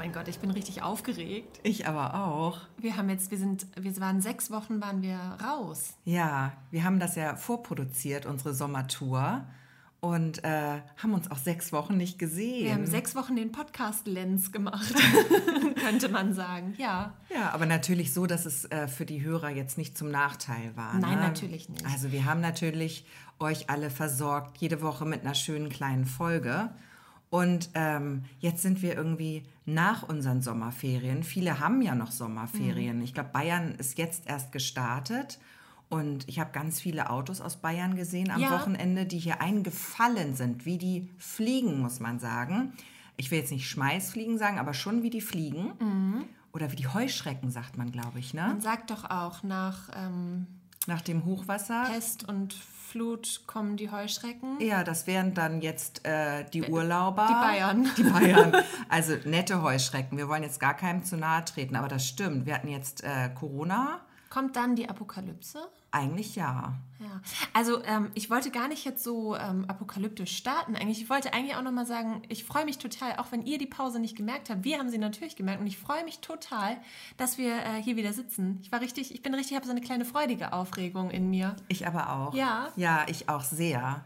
mein Gott, ich bin richtig aufgeregt. Ich aber auch. Wir haben jetzt, wir sind, wir waren sechs Wochen, waren wir raus. Ja, wir haben das ja vorproduziert, unsere Sommertour. Und äh, haben uns auch sechs Wochen nicht gesehen. Wir haben sechs Wochen den Podcast-Lens gemacht, könnte man sagen. Ja. Ja, aber natürlich so, dass es äh, für die Hörer jetzt nicht zum Nachteil war. Nein, ne? natürlich nicht. Also wir haben natürlich euch alle versorgt, jede Woche mit einer schönen kleinen Folge. Und ähm, jetzt sind wir irgendwie nach unseren Sommerferien. Viele haben ja noch Sommerferien. Mhm. Ich glaube, Bayern ist jetzt erst gestartet. Und ich habe ganz viele Autos aus Bayern gesehen am Ja. Wochenende, die hier eingefallen sind, wie die fliegen, muss man sagen. Ich will jetzt nicht Schmeißfliegen sagen, aber schon wie die fliegen. Mhm. Oder wie die Heuschrecken, sagt man, glaube ich, ne? Man sagt doch auch, nach ähm, Nach dem Hochwasser. Pest und Flut kommen die Heuschrecken. Ja, das wären dann jetzt äh, die Urlauber. die Bayern. Die Bayern. Also nette Heuschrecken. Wir wollen jetzt gar keinem zu nahe treten, aber das stimmt. Wir hatten jetzt äh, Corona. Kommt dann die Apokalypse? Eigentlich ja. Ja, also ähm, ich wollte gar nicht jetzt so ähm, apokalyptisch starten. Eigentlich, ich wollte eigentlich auch nochmal sagen, ich freue mich total, auch wenn ihr die Pause nicht gemerkt habt. Wir haben sie natürlich gemerkt und ich freue mich total, dass wir äh, hier wieder sitzen. Ich war richtig, ich bin richtig, ich habe so eine kleine freudige Aufregung in mir. Ich aber auch. Ja. Ja, ich auch sehr.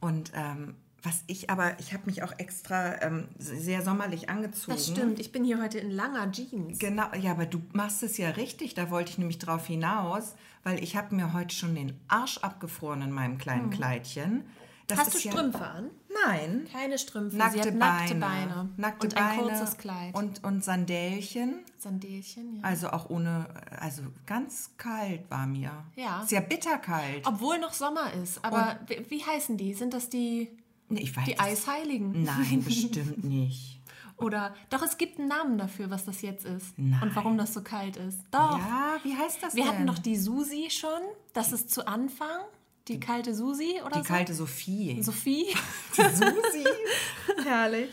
Und ähm, was ich aber, ich habe mich auch extra ähm, sehr sommerlich angezogen. Das stimmt, ich bin hier heute in langer Jeans. Genau, ja, aber du machst es ja richtig, da wollte ich nämlich drauf hinaus, weil ich habe mir heute schon den Arsch abgefroren in meinem kleinen Kleidchen. Das Hm. Hast du ist ja- Strümpfe an? Nein. Keine Strümpfe, Nackte, Beine, nackte Beine. Nackte und Beine ein kurzes Kleid. Und, und Sandälchen. Sandelchen, ja. Also auch ohne, also ganz kalt war mir. Ja. Sehr bitterkalt. Obwohl noch Sommer ist. Aber wie, wie heißen die? Sind das die, ich weiß die Eisheiligen? Nein, bestimmt nicht. Oder doch, es gibt einen Namen dafür, was das jetzt ist. Nein. Und warum das so kalt ist. Doch. Ja, wie heißt das Wir denn? hatten doch die Susi schon. Das ist zu Anfang. Die kalte Susi oder die so. kalte Sophie. Sophie. Die Susi. Herrlich.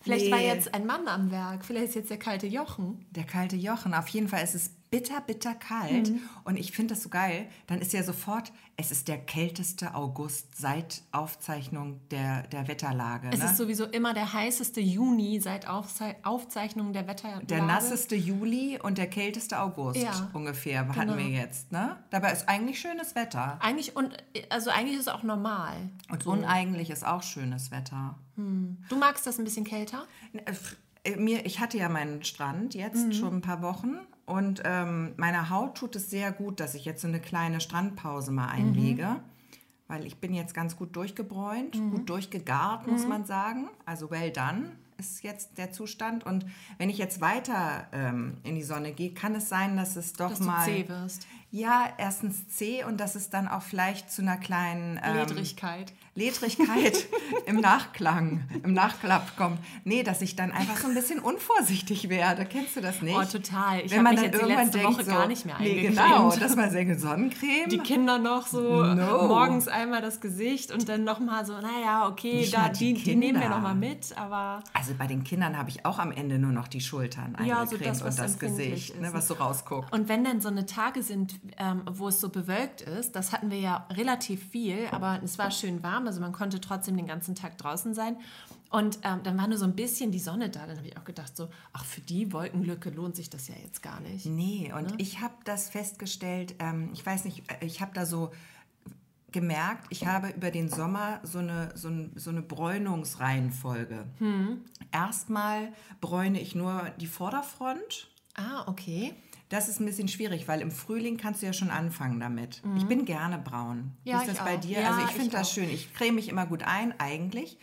Vielleicht Nee. war jetzt ein Mann am Werk. Vielleicht ist jetzt der kalte Jochen. Der kalte Jochen. Auf jeden Fall ist es bitter, bitter kalt. Mhm. Und ich finde das so geil. Dann ist ja sofort, es ist der kälteste August seit Aufzeichnung der, der Wetterlage. Es ne? ist sowieso immer der heißeste Juni seit Aufzei Aufzeichnung der Wetterlage. Der nasseste Juli und der kälteste August Ja, ungefähr hatten genau. wir jetzt. Ne? Dabei ist eigentlich schönes Wetter. Eigentlich, und, also eigentlich ist es auch normal. Und uneigentlich ist auch schönes Wetter. Du magst das ein bisschen kälter? Äh, Mir, ich hatte ja meinen Strand jetzt Mhm. schon ein paar Wochen und ähm, meiner Haut tut es sehr gut, dass ich jetzt so eine kleine Strandpause mal einlege. Mhm. Weil ich bin jetzt ganz gut durchgebräunt, gut durchgegart, muss Mhm. man sagen. Also well done ist jetzt der Zustand. Und wenn ich jetzt weiter ähm, in die Sonne gehe, kann es sein, dass es doch Dass du mal... zäh wirst. Ja, erstens zäh und dass es dann auch vielleicht zu einer kleinen... Ähm, Ledrigkeit. Ledrigkeit im Nachklang, im Nachklapp kommt. Nee, dass ich dann einfach so ein bisschen unvorsichtig werde. Kennst du das nicht? Oh, total. Ich Wenn man mich dann jetzt die irgendwann letzte denkt, Woche so, gar nicht mehr Nee, genau, dass man denkt, Sonnencreme. Die Kinder noch so No. morgens einmal das Gesicht und dann nochmal so, naja, okay, Nicht da, die die, die nehmen wir nochmal mit, aber also bei den Kindern habe ich auch am Ende nur noch die Schultern Ja, eingecremt so das, und das Gesicht, ne, was so rausguckt. Und wenn dann so eine Tage sind, ähm, wo es so bewölkt ist, das hatten wir ja relativ viel, aber es war schön warm, also man konnte trotzdem den ganzen Tag draußen sein. Und ähm, dann war nur so ein bisschen die Sonne da. Dann habe ich auch gedacht, so, ach, für die Wolkenlücke lohnt sich das ja jetzt gar nicht. Nee, und Ne? ich habe das festgestellt, ähm, ich weiß nicht, äh, ich habe da so gemerkt, ich habe über den Sommer so eine, so ein, so eine Bräunungsreihenfolge. Hm. Erstmal bräune ich nur die Vorderfront. Ah, okay. Das ist ein bisschen schwierig, weil im Frühling kannst du ja schon anfangen damit. Ich bin gerne braun. Mhm. Ja, ist das bei dir? Ja, also ich finde das schön. Ich creme mich immer gut ein, eigentlich.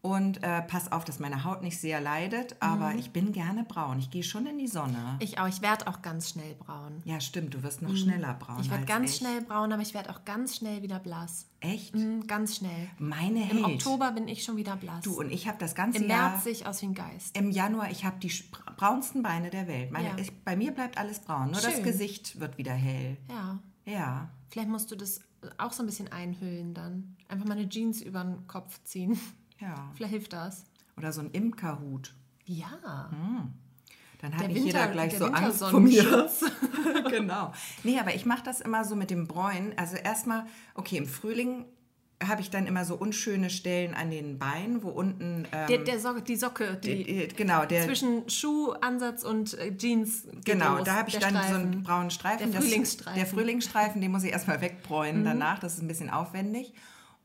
Und äh, pass auf, dass meine Haut nicht sehr leidet. Aber ich bin gerne braun. Ich gehe schon in die Sonne. Mhm. Ich auch. Ich werde auch ganz schnell braun. ja, stimmt. Du wirst noch schneller braun. Mhm. Ich werde ganz ich. schnell braun, aber ich werde auch ganz schnell wieder blass. Echt? Mhm, ganz schnell. Meine Im hält. Oktober bin ich schon wieder blass. Du, und ich habe das ganze Im Jahr... März sehe ich aus wie ein Geist. Im Januar, ich habe die braunsten Beine der Welt. Meine, Ja. ich, bei mir bleibt alles braun. Nur das Schön. Gesicht wird wieder hell. Ja. Ja. Vielleicht musst du das auch so ein bisschen einhüllen dann. Einfach mal eine Jeans über den Kopf ziehen. Ja. Vielleicht hilft das. Oder so ein Imkerhut. Ja. Dann hat Der nicht jeder gleich so Angst vor mir. Genau. Nee, aber ich mache das immer so mit dem Bräunen. Also erstmal, okay, im Frühling habe ich dann immer so unschöne Stellen an den Beinen, wo unten ähm, Der, der Socke, die Socke, die, die- genau der zwischen Schuhansatz und äh, Jeans. Genau, los, da habe ich dann so Streifen. einen braunen Streifen. Der Das- Frühlingsstreifen. Mhm. Der Frühlingsstreifen, den muss ich erstmal wegbräunen danach. Das ist ein bisschen aufwendig.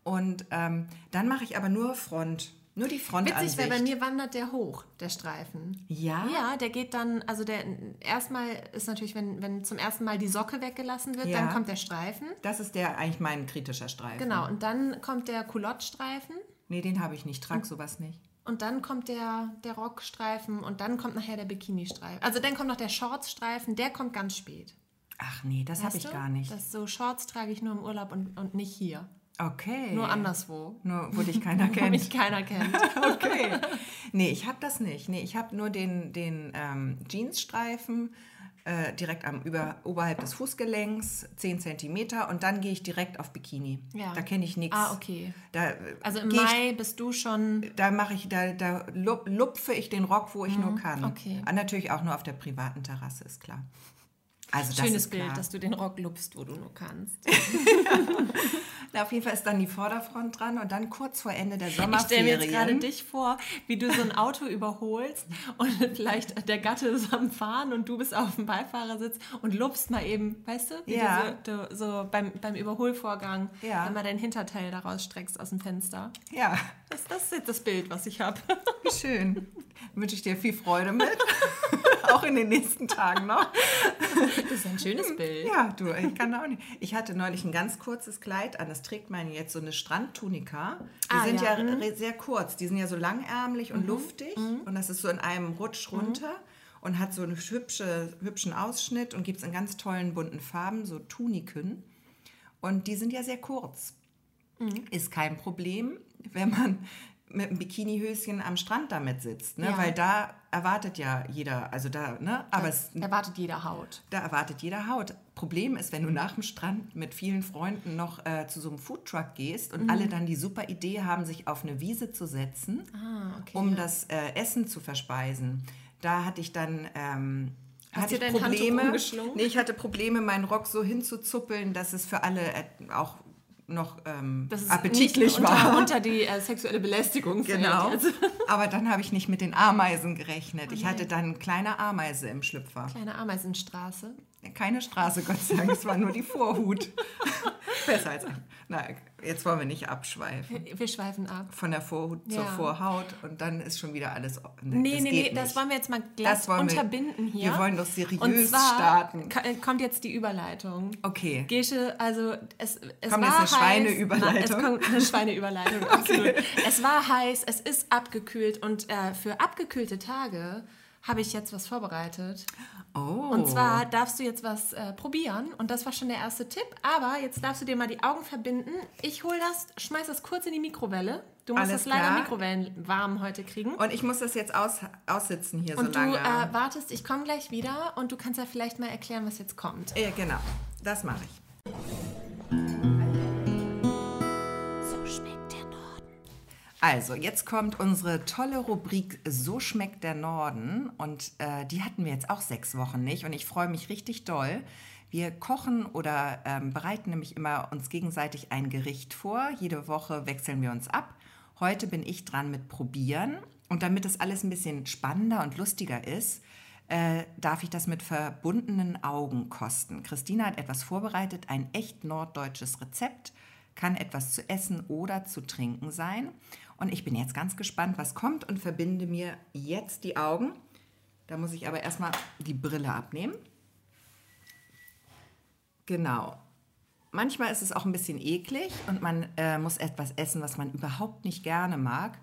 Und ähm, dann mache ich aber nur Front. Nur die Frontansicht. Witzig, weil bei mir wandert der hoch, der Streifen. Ja? Ja, der geht dann, also der erstmal ist natürlich, wenn, wenn zum ersten Mal die Socke weggelassen wird, Ja. dann kommt der Streifen. Das ist der eigentlich mein kritischer Streifen. Genau, und dann kommt der Culotte-Streifen Nee, den habe ich nicht. Trag sowas nicht. und dann kommt der, der Rockstreifen und dann kommt nachher der Bikini-Streifen. Also dann kommt noch der Shorts-Streifen, der kommt ganz spät. Ach nee, das habe ich du? gar nicht. Das so Shorts trage ich nur im Urlaub und, und nicht hier. Okay. Nur anderswo. Nur, wo dich keiner Wo kennt. mich keiner kennt. okay. Nee, ich habe das nicht. Nee, ich habe nur den, den ähm, Jeansstreifen äh, direkt am über, oberhalb des Fußgelenks, 10 cm und dann gehe ich direkt auf Bikini. Ja. Da kenne ich nichts. Ah, okay. Da, äh, Also im geh ich, Mai bist du schon. da mache ich, da, da lup- lupfe ich den Rock, wo ich nur kann. Mhm, okay. Ah, natürlich auch nur auf der privaten Terrasse, ist klar. Also Schönes Bild, dass du den Rock lupfst, wo du nur kannst. Na, auf jeden Fall ist dann die Vorderfront dran und dann kurz vor Ende der Ich stelle mir Sommerferien. jetzt gerade dich vor, wie du so ein Auto überholst und vielleicht der Gatte ist am Fahren und du bist auf dem Beifahrersitz und lupfst mal eben, weißt du, wie Ja. du so, so beim, beim Überholvorgang Ja. dann mal dein Hinterteil daraus streckst aus dem Fenster. Ja, Das, das ist jetzt das Bild, was ich habe. schön. Wünsche ich dir viel Freude mit. Auch in den nächsten Tagen noch. Das ist ein schönes Bild. Ja, du, ich kann auch nicht. Ich hatte neulich ein ganz kurzes Kleid an. Das trägt man jetzt so eine Strandtunika. Die Ah, sind ja, ja, re- sehr kurz. Die sind ja so langärmlich Mhm. und luftig. Und das ist so in einem Rutsch runter. Und hat so einen hübsche, hübschen Ausschnitt und gibt es in ganz tollen bunten Farben, so Tuniken. Und die sind ja sehr kurz. Mhm. Ist kein Problem, wenn man mit einem Bikinihöschen am Strand damit sitzt. Ne? Ja. Weil da erwartet ja jeder, also da, ne? Aber es Erwartet jeder Haut. da erwartet jeder Haut. Problem ist, wenn du nach dem Strand mit vielen Freunden noch äh, zu so einem Foodtruck gehst Mhm. und alle dann die super Idee haben, sich auf eine Wiese zu setzen, Ah, okay. um ja. das äh, Essen zu verspeisen. Da hatte ich dann ähm, Hast hatte ich Probleme. Nee, ich hatte Probleme, meinen Rock so hinzuzuppeln, dass es für alle äh, auch noch ähm, das ist appetitlich unter, war. unter die äh, sexuelle Belästigung. Genau. Also, Aber dann habe ich nicht mit den Ameisen gerechnet. Ich hatte dann eine kleine Ameise im Schlüpfer. kleine Ameisenstraße. Keine Straße, Gott sei Dank, es war nur die Vorhut. Besser als ein. Na, jetzt wollen wir nicht abschweifen. Wir schweifen ab. Von der Vorhut zur Ja. Vorhaut und dann ist schon wieder alles. Nee, nee, nee, geht das wollen wir jetzt mal glatt wollen wir- unterbinden hier. wir wollen doch seriös Und zwar starten. äh, kommt jetzt die Überleitung. Okay. Gesche, also es, es Kommt war jetzt eine heiß. Schweineüberleitung? Na, Es kommt eine Schweineüberleitung, absolut. Es war heiß, es ist abgekühlt und äh, für abgekühlte Tage habe ich jetzt was vorbereitet. Oh. Und zwar darfst du jetzt was äh, probieren und das war schon der erste Tipp. Aber jetzt darfst du dir mal die Augen verbinden. Ich hol das, schmeiß das kurz in die Mikrowelle. Du musst Alles das leider klar. mikrowellenwarm heute kriegen. Und ich muss das jetzt aus, aussitzen hier Und so du lange. äh, wartest, ich komme gleich wieder und du kannst ja vielleicht mal erklären, was jetzt kommt. äh, genau, das mache ich. Also, jetzt kommt unsere tolle Rubrik So schmeckt der Norden. Und äh, die hatten wir jetzt auch sechs Wochen nicht. Und ich freue mich richtig doll. Wir kochen oder ähm, bereiten nämlich immer uns gegenseitig ein Gericht vor. Jede Woche wechseln wir uns ab. Heute bin ich dran mit Probieren. Und damit das alles ein bisschen spannender und lustiger ist, äh, darf ich das mit verbundenen Augen kosten. Christina hat etwas vorbereitet, ein echt norddeutsches Rezept kann etwas zu essen oder zu trinken sein. Und ich bin jetzt ganz gespannt, was kommt und verbinde mir jetzt die Augen. Da muss ich aber erstmal die Brille abnehmen. Genau. Manchmal ist es auch ein bisschen eklig und man äh, muss etwas essen, was man überhaupt nicht gerne mag.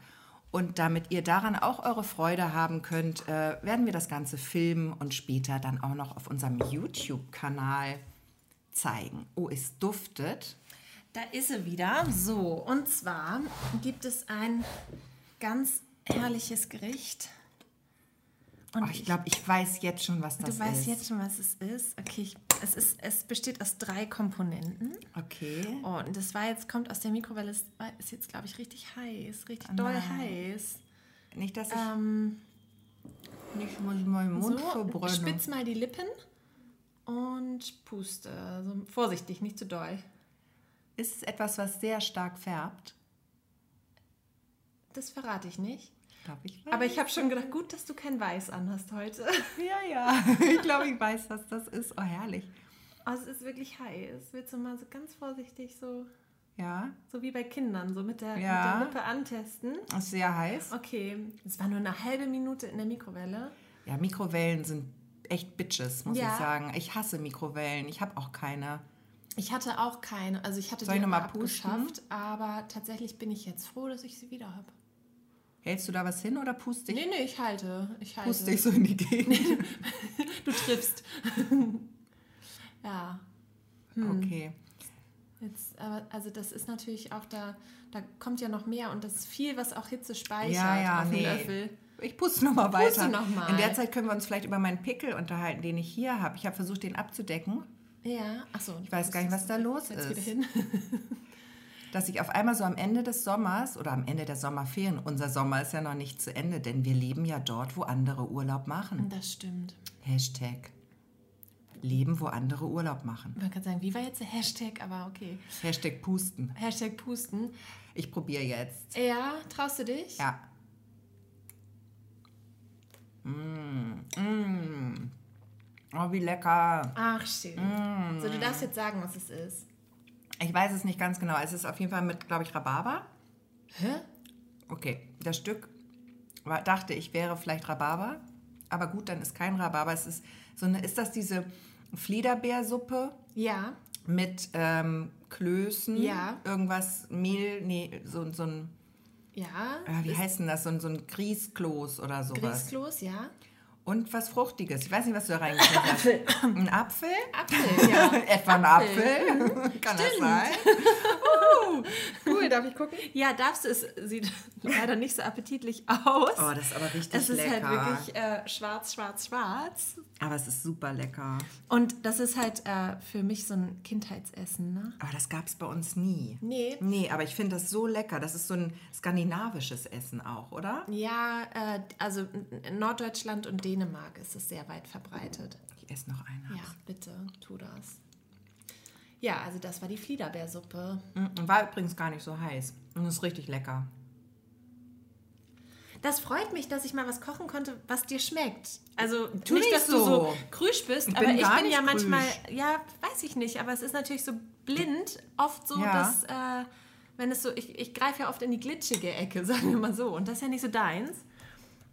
Und damit ihr daran auch eure Freude haben könnt, äh, werden wir das Ganze filmen und später dann auch noch auf unserem YouTube-Kanal zeigen. Oh, es duftet. Da ist sie wieder. So, und zwar gibt es ein ganz herrliches Gericht. Und Oh, ich glaube, ich weiß jetzt schon, was das du weißt ist. jetzt schon, was es ist. Okay, ich, es, ist, es besteht aus drei Komponenten. Okay. Oh, und das war jetzt, kommt aus der Mikrowelle, ist, ist jetzt, glaube ich, richtig heiß. Richtig doll nein. heiß. Nicht, dass ich Ähm, nicht muss ich meinen Mund so, verbrennen. spitz mal die Lippen und puste. Also vorsichtig, nicht zu doll. Ist es etwas, was sehr stark färbt? Das verrate ich nicht. Glaub ich Aber ich habe schon gedacht, gut, dass du kein Weiß anhast heute. Ja, ja. Ich glaube, ich weiß, was das ist. Oh, herrlich. Oh, es ist wirklich heiß. Willst du mal so ganz vorsichtig so, Ja, so wie bei Kindern, so mit der, Ja. mit der Lippe antesten? ist sehr heiß. Okay, es war nur eine halbe Minute in der Mikrowelle. Ja, Mikrowellen sind echt Bitches, muss Ja. ich sagen. Ich hasse Mikrowellen. Ich habe auch keine. Ich hatte auch keine, also ich hatte Soll die ich noch mal abgeschafft, aber tatsächlich bin ich jetzt froh, dass ich sie wieder habe. Hältst du da was hin oder pust dich, Nee, nee, ich halte. Ich halte. pust dich so in die Gegend? Du triffst. ja. Okay. Jetzt, aber, also das ist natürlich auch da, da kommt ja noch mehr und das ist viel, was auch Hitze speichert Ja, ja, auf dem nee. Löffel. Ich puste noch mal Puste weiter. noch mal. In der Zeit können wir uns vielleicht über meinen Pickel unterhalten, den ich hier habe. Ich habe versucht, den abzudecken, Ja, achso. Ich weiß gar nicht, was da los ist. wieder hin. dass ich auf einmal so am Ende des Sommers oder am Ende der Sommerferien, unser Sommer ist ja noch nicht zu Ende, denn wir leben ja dort, wo andere Urlaub machen. Das stimmt. Hashtag Leben, wo andere Urlaub machen. Man kann sagen, wie war jetzt der Hashtag, aber okay. Hashtag Pusten. Hashtag pusten. Ich probiere jetzt. Ja, traust du dich? Ja. Mm, mm. Oh, wie lecker. Ach, schön. Mm. So, du darfst jetzt sagen, was es ist. Ich weiß es nicht ganz genau. Es ist auf jeden Fall mit, glaube ich, Rhabarber. Hä? Okay, das Stück war, dachte ich wäre vielleicht Rhabarber, aber gut, dann ist kein Rhabarber. Es ist so eine, ist das diese Fliederbeersuppe Ja. mit ähm, Klößen? Ja. Irgendwas, Mehl, nee, so, so ein, Ja. ah, wie heißt denn das? So ein, so ein Grießkloß oder sowas. Grießkloß, ja. Und was Fruchtiges. Ich weiß nicht, was du da reingeschmissen hast. Apfel. Ein Apfel? Apfel, ja. Etwa ein Apfel? Kann das sein? Cool, darf ich gucken? Ja, darfst du. Es sieht leider nicht so appetitlich aus. Oh, das ist aber richtig es ist lecker. halt wirklich äh, schwarz, schwarz, schwarz. aber es ist super lecker. Und das ist halt äh, für mich so ein Kindheitsessen, ne? Aber das gab es bei uns nie. Nee. Nee, aber ich finde das so lecker. Das ist so ein skandinavisches Essen auch, oder? Ja, äh, also Norddeutschland und Dänemark ist es sehr weit verbreitet. Ich esse noch eine. Ja, bitte, tu das. Ja, also das war die Fliederbeersuppe. Mm, War übrigens gar nicht so heiß. Und ist richtig lecker. Das freut mich, dass ich mal was kochen konnte, was dir schmeckt. Also Tu nicht, dass du so. so krüsch bist, Ich aber ich bin ja manchmal, krüsch. ja, weiß ich nicht, aber es ist natürlich so blind oft so, Ja. dass äh, wenn es so, ich, ich greife ja oft in die glitschige Ecke, sagen wir mal so, und das ist ja nicht so deins.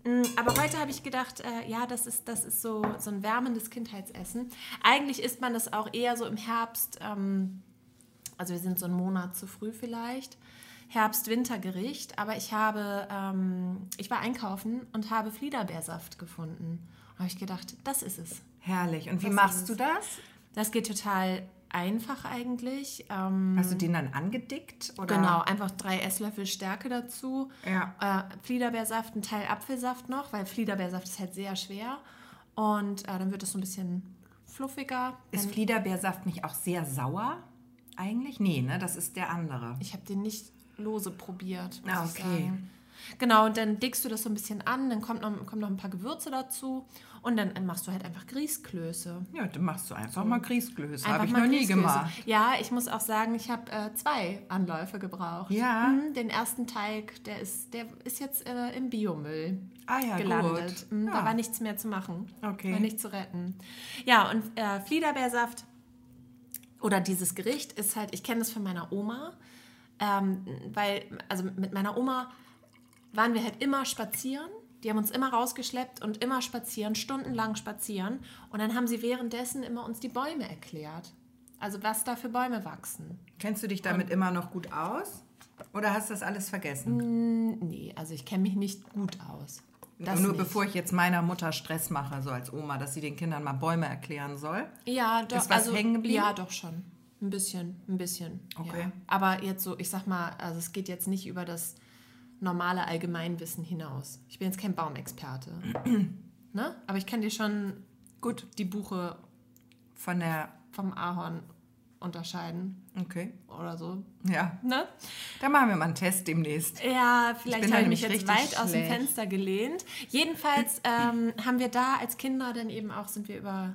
Mm, Aber heute habe ich gedacht, äh, ja, das ist, das ist so, so ein wärmendes Kindheitsessen. Eigentlich isst man das auch eher so im Herbst, ähm, also wir sind so einen Monat zu früh vielleicht. Herbst-Wintergericht, aber ich habe, ähm, ich war einkaufen und habe Fliederbeersaft gefunden. Da habe ich gedacht, das ist es. Herrlich. Und wie Das machst du das? Das geht total einfach eigentlich. Ähm, Hast du den dann angedickt? Oder? Genau, einfach drei Esslöffel Stärke dazu. Ja. Äh, Fliederbeersaft, ein Teil Apfelsaft noch, weil Fliederbeersaft ist halt sehr schwer. Und äh, dann wird es so ein bisschen fluffiger. Ist Fliederbeersaft nicht auch sehr sauer? Eigentlich? Nee, ne? Das ist der andere. Ich habe den nicht lose probiert, Ah, okay. Genau, und dann dickst du das so ein bisschen an, dann kommt noch, kommen noch ein paar Gewürze dazu und dann machst du halt einfach Grießklöße. Ja, dann machst du einfach mal Grießklöße. Habe ich noch nie gemacht. Ja, ich muss auch sagen, ich habe äh, zwei Anläufe gebraucht. Ja. Mhm, den ersten Teig, der ist, der ist jetzt äh, im Biomüll Ah ja, gelandet. Mhm, Ja. Da war nichts mehr zu machen. Okay. War nichts zu retten. Ja, und äh, Fliederbeersaft oder dieses Gericht ist halt, ich kenne das von meiner Oma, ähm, weil, also mit meiner Oma waren wir halt immer spazieren. Die haben uns immer rausgeschleppt und immer spazieren, stundenlang spazieren. Und dann haben sie währenddessen immer uns die Bäume erklärt. Also was da für Bäume wachsen. Kennst du dich damit immer noch gut aus? Oder hast du das alles vergessen? Nee, also ich kenne mich nicht gut aus. Das Nur nicht. bevor ich jetzt meiner Mutter Stress mache, so als Oma, dass sie den Kindern mal Bäume erklären soll. Ja, doch. Ist was also, hängen geblieben? Ja, doch schon. Ein bisschen, ein bisschen. Okay. Ja. Aber jetzt so, ich sag mal, also es geht jetzt nicht über das normale Allgemeinwissen hinaus. Ich bin jetzt kein Baumexperte. ne? Aber ich kann dir schon gut die Buche Von der. vom Ahorn unterscheiden Okay. oder so. Ja. Ne? Da machen wir mal einen Test demnächst. Ja, vielleicht habe ich mich jetzt weit aus dem schlecht. Fenster gelehnt. Jedenfalls ähm, haben wir da als Kinder dann eben auch, sind wir über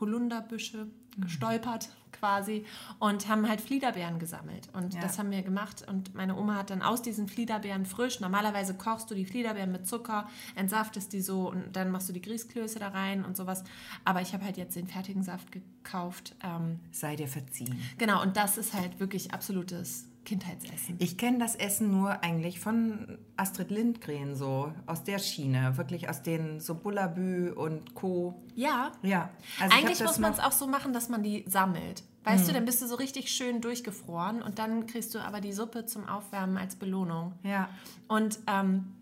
Holunderbüsche gestolpert quasi und haben halt Fliederbeeren gesammelt. Und Ja. das haben wir gemacht. Und meine Oma hat dann aus diesen Fliederbeeren frisch, normalerweise kochst du die Fliederbeeren mit Zucker, entsaftest die so und dann machst du die Grießklöße da rein und sowas. Aber ich habe halt jetzt den fertigen Saft gekauft. Ähm, Sei dir verziehen. genau, und das ist halt wirklich absolutes Kindheitsessen. Ich kenne das Essen nur eigentlich von Astrid Lindgren so, aus der Schiene, wirklich aus den so Bullabü und Co. Ja, Ja, also ich Eigentlich muss man es auch so machen, dass man die sammelt. Weißt du, dann bist du so richtig schön durchgefroren und dann kriegst du aber die Suppe zum Aufwärmen als Belohnung. Ja, Und ähm,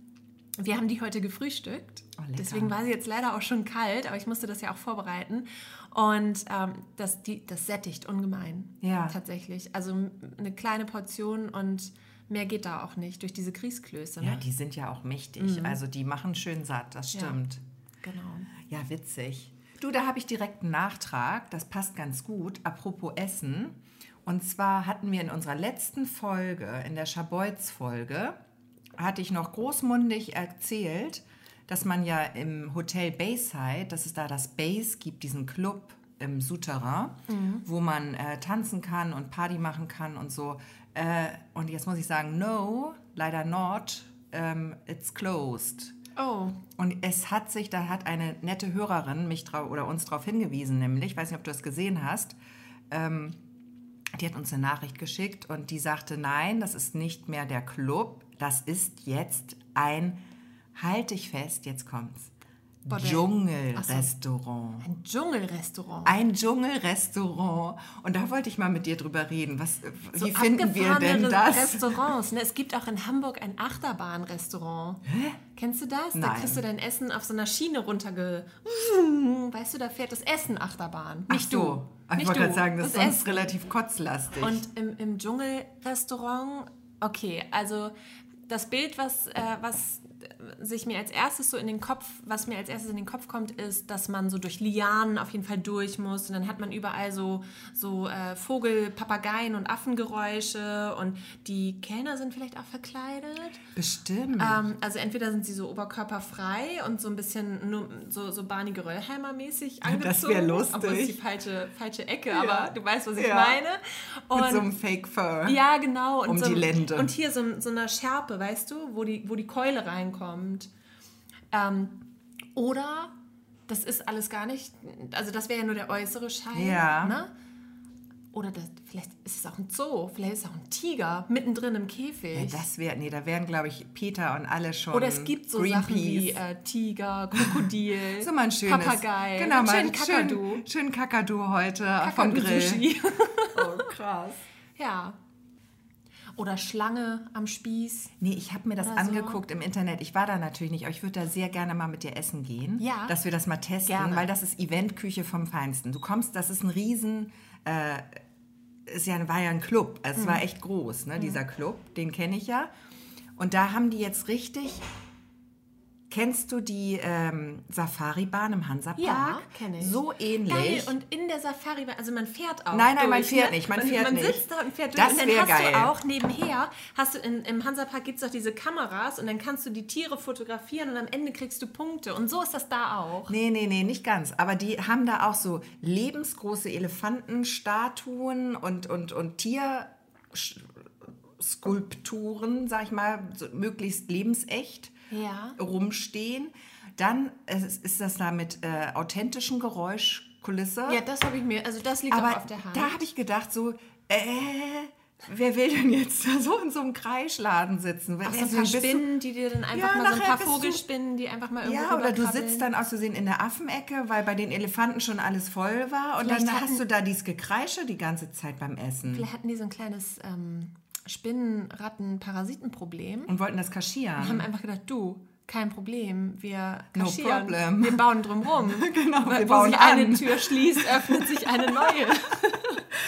wir haben die heute gefrühstückt. Oh. Deswegen war sie jetzt leider auch schon kalt, aber ich musste das ja auch vorbereiten. Und ähm, das, die, das sättigt ungemein. Ja. Tatsächlich. Also eine kleine Portion und mehr geht da auch nicht durch diese Grießklöße. Ne? ja, die sind ja auch mächtig. Also die machen schön satt, das Ja. stimmt. genau. Ja, witzig. Du, da habe ich direkt einen Nachtrag, das passt ganz gut. Apropos Essen. Und zwar hatten wir in unserer letzten Folge, in der Schabolz-Folge, hatte ich noch großmundig erzählt, dass man ja im Hotel Bayside, dass es da das Base gibt, diesen Club im Souterrain, wo man äh, tanzen kann und Party machen kann und so. Äh, und jetzt muss ich sagen, no, leider not, ähm, it's closed. Oh, Und es hat sich, da hat eine nette Hörerin mich oder uns darauf hingewiesen, nämlich, ich weiß nicht, ob du das gesehen hast, ähm, die hat uns eine Nachricht geschickt und die sagte, nein, das ist nicht mehr der Club, das ist jetzt ein, halt dich fest, jetzt kommt's. Dschungelrestaurant. ein Dschungelrestaurant. Ein Dschungelrestaurant. Und da wollte ich mal mit dir drüber reden. Was, So wie finden wir denn das? Restaurants. Ne? Es gibt auch in Hamburg ein Achterbahnrestaurant. Kennst du das? Da Nein. kriegst du dein Essen auf so einer Schiene runterge... Weißt du, da fährt das Essen Achterbahn. Ach Nicht so. du. Ich Nicht wollte gerade sagen, das ist Das sonst Essen. relativ kotzlastig. Und im, im Dschungelrestaurant, okay, also das Bild, was, äh, was sich mir als erstes so in den Kopf, was mir als erstes in den Kopf kommt, ist, dass man so durch Lianen auf jeden Fall durch muss und dann hat man überall so, so äh, Vogel, Papageien und Affengeräusche und die Kellner sind vielleicht auch verkleidet. Bestimmt. Ähm, also entweder sind sie so oberkörperfrei und so ein bisschen nur so, so Barney Geröllheimer mäßig angezogen. Das wär lustig. Obwohl es die falsche, falsche Ecke, aber du weißt, was ich Ja. meine. Und Mit so einem Fake Fur. ja, genau. Und Um so, die Lende. Und hier so, so eine Schärpe, weißt du, wo die, wo die Keule reinkommt. Ähm, oder das ist alles gar nicht, also das wäre ja nur der äußere Schein. Ja. Ne? Oder das, vielleicht ist es auch ein Zoo, vielleicht ist es auch ein Tiger mittendrin im Käfig. Ja, das wäre, nee, da wären, glaube ich, Peter und alle schon. Oder es gibt so Sachen wie Greenpeace. äh, Tiger, Krokodil, so mal ein schönes. Papagei, Genau, einen mal schönen einen Kakadu. schönen, schönen Kakadu heute vom Grill. Kakadu-Sushi. Oh, krass. ja. Oder Schlange am Spieß. Nee, ich habe mir das Oder so. angeguckt im Internet. Ich war da natürlich nicht, aber ich würde da sehr gerne mal mit dir essen gehen. Ja. Dass wir das mal testen, Gerne. weil das ist Eventküche vom Feinsten. Du kommst, das ist ein riesen, äh, ist ja, war ja ein Club. Also Mhm. Es war echt groß, ne, dieser Club. Den kenne ich ja. Und da haben die jetzt richtig. Kennst du die ähm, Safari-Bahn im Hansapark? Ja, kenne ich. So ähnlich. Geil, und in der Safari, also man fährt auch. Nein, nein, man durch, fährt ne? nicht, man Und fährt man nicht. sitzt da und fährt durch. Das und dann hast geil. du auch nebenher, hast du in, im Hansapark gibt es auch diese Kameras und dann kannst du die Tiere fotografieren und am Ende kriegst du Punkte. Und so ist das da auch. Nee, nee, nee, nicht ganz. Aber die haben da auch so lebensgroße Elefantenstatuen und, und, und Tierskulpturen, sag ich mal, so möglichst lebensecht Ja. rumstehen. Dann äh, ist das da mit äh, authentischen Geräuschkulisse. Ja, das habe ich mir, also das liegt auch Aber auf der Hand. da habe ich gedacht so, äh, wer will denn jetzt da so in so einem Kreischladen sitzen? auch so Wer- ein paar Spinnen, die dir dann einfach Ja, mal so ein paar Vogelspinnen, die einfach mal irgendwo Ja, oder du sitzt dann aus Versehen in der Affenecke, weil bei den Elefanten schon alles voll war. Und Vielleicht dann hatten- hast du da dieses Gekreische die ganze Zeit beim Essen. Vielleicht hatten die so ein kleines ähm, Spinnen-Ratten-Parasitenproblem. Und wollten das kaschieren. haben einfach gedacht, du, kein Problem, wir No kaschieren, problem. wir bauen drum rum. Genau, wir Wo bauen sich eine an. Tür schließt, öffnet sich eine neue.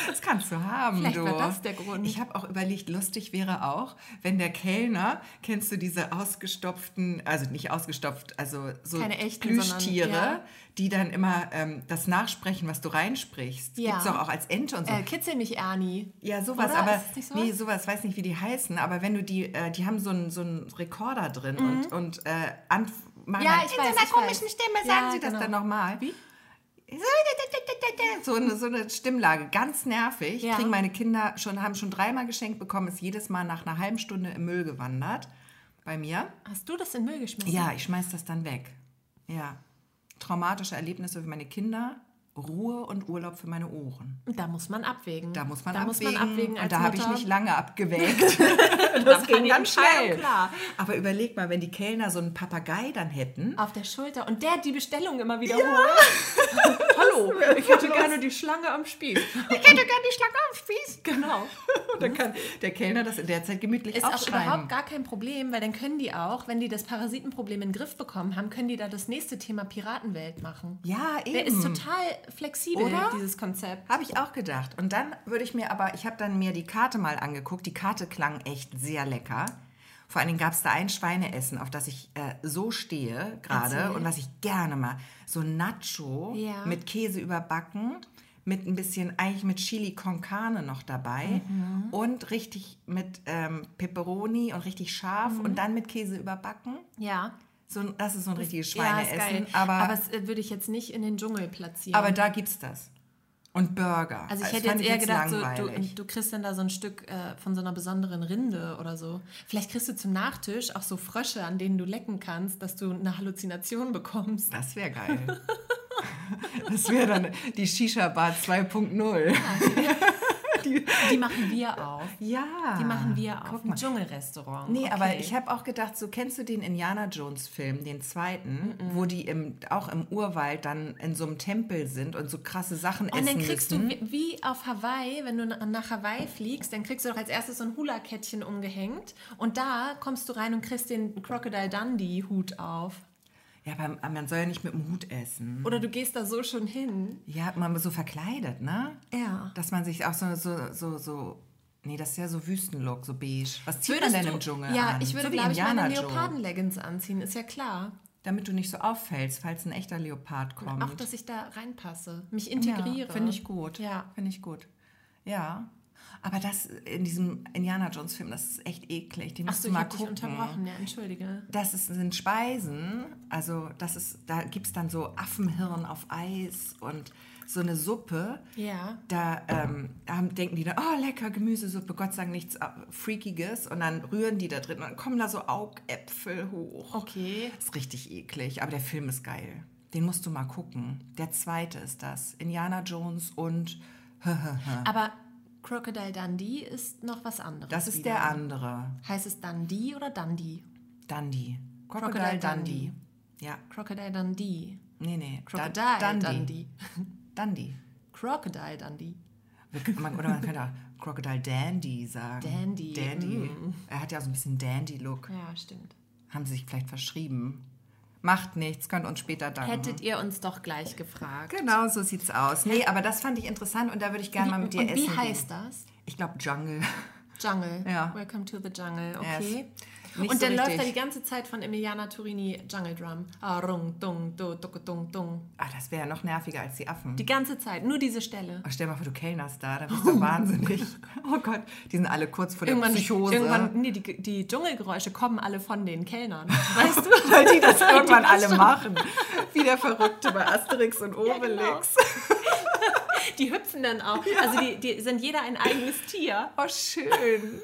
Das kannst du haben, Vielleicht du. war das der Grund. Ich habe auch überlegt, lustig wäre auch, wenn der Kellner, kennst du diese ausgestopften, also nicht ausgestopft, also so Keine echten, Plüschtiere, sondern- ja. Die dann immer ähm, das nachsprechen, was du reinsprichst. Ja. Gibt's doch auch als Ente und so. Äh, kitzel mich, Ernie. Ja, sowas, Oder? aber sowas? nee, sowas, weiß nicht, wie die heißen, aber wenn du die, äh, die haben so einen so einen Rekorder drin und, und äh, an, machen Mhm. Ja, ich in weiß, so einer ich komischen weiß. Stimme, Ja, sagen sie das genau. dann nochmal. Wie? so eine, so eine Stimmlage, ganz nervig. Ja. Kriegen meine Kinder schon, haben schon dreimal geschenkt bekommen, ist jedes Mal nach einer halben Stunde im Müll gewandert. Bei mir. Hast du das in den Müll geschmissen? Ja, ich schmeiß das dann weg. Ja. Traumatische Erlebnisse für meine Kinder, Ruhe und Urlaub für meine Ohren. Da muss man abwägen. Da muss man da abwägen. Muss man abwägen und da habe ich nicht lange abgewägt. das ging ganz Entscheidung schnell. Klar. Aber überleg mal, wenn die Kellner so einen Papagei dann hätten. Auf der Schulter und der die Bestellung immer wieder holt. Hallo, ich hätte gerne die Schlange am Spieß. Ich hätte gerne die Schlange am Spieß. Genau. Und dann kann der Kellner das in der Zeit gemütlich Ist auch überhaupt gar kein Problem, weil dann können die auch, wenn die das Parasitenproblem in den Griff bekommen haben, können die da das nächste Thema Piratenwelt machen. ja, eben. Der ist total flexibel, Oder? dieses Konzept. Habe ich auch gedacht. Und dann würde ich mir aber, ich habe dann mir die Karte mal angeguckt. Die Karte klang echt sehr lecker. Vor allen Dingen gab es da ein Schweineessen, auf das ich äh, so stehe gerade und was ich gerne mal. So Nacho Ja. mit Käse überbacken, mit ein bisschen, eigentlich mit Chili con Carne noch dabei Mhm. und richtig mit ähm, Pepperoni und richtig scharf Mhm. und dann mit Käse überbacken. Ja. So, ein- das ist so ein richtiges Ja, ist Schweineessen. geil. aber, Aber es äh, würde ich jetzt nicht in den Dschungel platzieren. aber da gibt's das. Und Burger. also ich Das hätte jetzt eher gedacht, so, du, du kriegst dann da so ein Stück äh, von so einer besonderen Rinde oder so. Vielleicht kriegst du zum Nachtisch auch so Frösche, an denen du lecken kannst, dass du eine Halluzination bekommst. Das wäre geil. Das wäre dann die Shisha-Bar 2.0. Die machen wir auf. Ja. Die machen wir auf. Guck Ein. Dschungelrestaurant. Nee, okay. aber ich habe auch gedacht, so kennst du den Indiana Jones Film, den zweiten, wo die im, auch im Urwald dann in so einem Tempel sind und so krasse Sachen Und essen dann kriegst müssen. du wie- auf Hawaii, wenn du na- nach Hawaii fliegst, dann kriegst du doch als erstes so ein Hula-Kettchen umgehängt und da kommst du rein und kriegst den Crocodile Dundee-Hut auf. Ja, aber man soll ja nicht mit dem Hut essen. Oder du gehst da so schon hin. Ja, man so verkleidet, ne? Ja. Dass man sich auch so, so, so, so Nee, das ist ja so Wüstenlook, so beige. Was zieht Würdest man denn du- im Dschungel Ja, an? ich würde, so glaube ich, meine. Leoparden-Leggings anziehen, ist ja klar. Damit du nicht so auffällst, falls ein echter Leopard kommt. Auch, dass ich da reinpasse, mich integriere. Ja, Finde ich gut. Ja. Finde ich gut. Ja. Aber das in diesem Indiana Jones Film, das ist echt eklig. Ach musst so, du mal gucken. unterbrochen, ja, entschuldige. Das ist, sind Speisen, also das ist, da gibt es dann so Affenhirn auf Eis und so eine Suppe. Ja. Da ähm, haben, denken die dann, oh lecker, Gemüsesuppe, Gott sei Dank nichts äh, Freakiges. Und dann rühren die da drin und dann kommen da so Augäpfel hoch. Okay. Das ist richtig eklig, aber der Film ist geil. Den musst du mal gucken. Der zweite ist das. Indiana Jones und Aber Crocodile Dundee ist noch was anderes. das ist wieder. der andere. Heißt es Dundee oder Dundee? Dundee. Crocodile Dundee. Ja, Crocodile Dundee. nee, nee. Crocodile Dun- Dundee. Dundee. Crocodile Dundee. Oder man könnte auch Crocodile Dandy sagen. Dandy, Dandy. mm. Er hat ja so ein bisschen Dandy-Look. Ja, stimmt. Haben sie sich vielleicht verschrieben. Macht nichts, könnt uns später danken. Hättet ihr uns doch gleich gefragt. Genau, so sieht's aus. Nee, aber das fand ich interessant und da würde ich gerne mal mit dir Und essen wie gehen. heißt das? Ich glaube Jungle. Jungle. Ja. Welcome to the Jungle. Okay. Nicht Und so dann läuft richtig. da die ganze Zeit von Emiliana Turini Jungle Drum. Ah, rung, dung, du, duck, dung, dung. Ah, das wäre ja noch nerviger als die Affen. Die ganze Zeit, nur diese Stelle. Oh, stell mal vor, du kellnerst da, da bist du wahnsinnig. Oh Gott, die sind alle kurz vor der Irgendwann, Psychose. irgendwann nee, die, die Dschungelgeräusche kommen alle von den Kellnern. Weißt du? weil die das irgendwann das alle machen. Wie der Verrückte bei Asterix und Obelix. Die hüpfen dann auch. Also die, die sind jeder ein eigenes Tier. Oh, schön.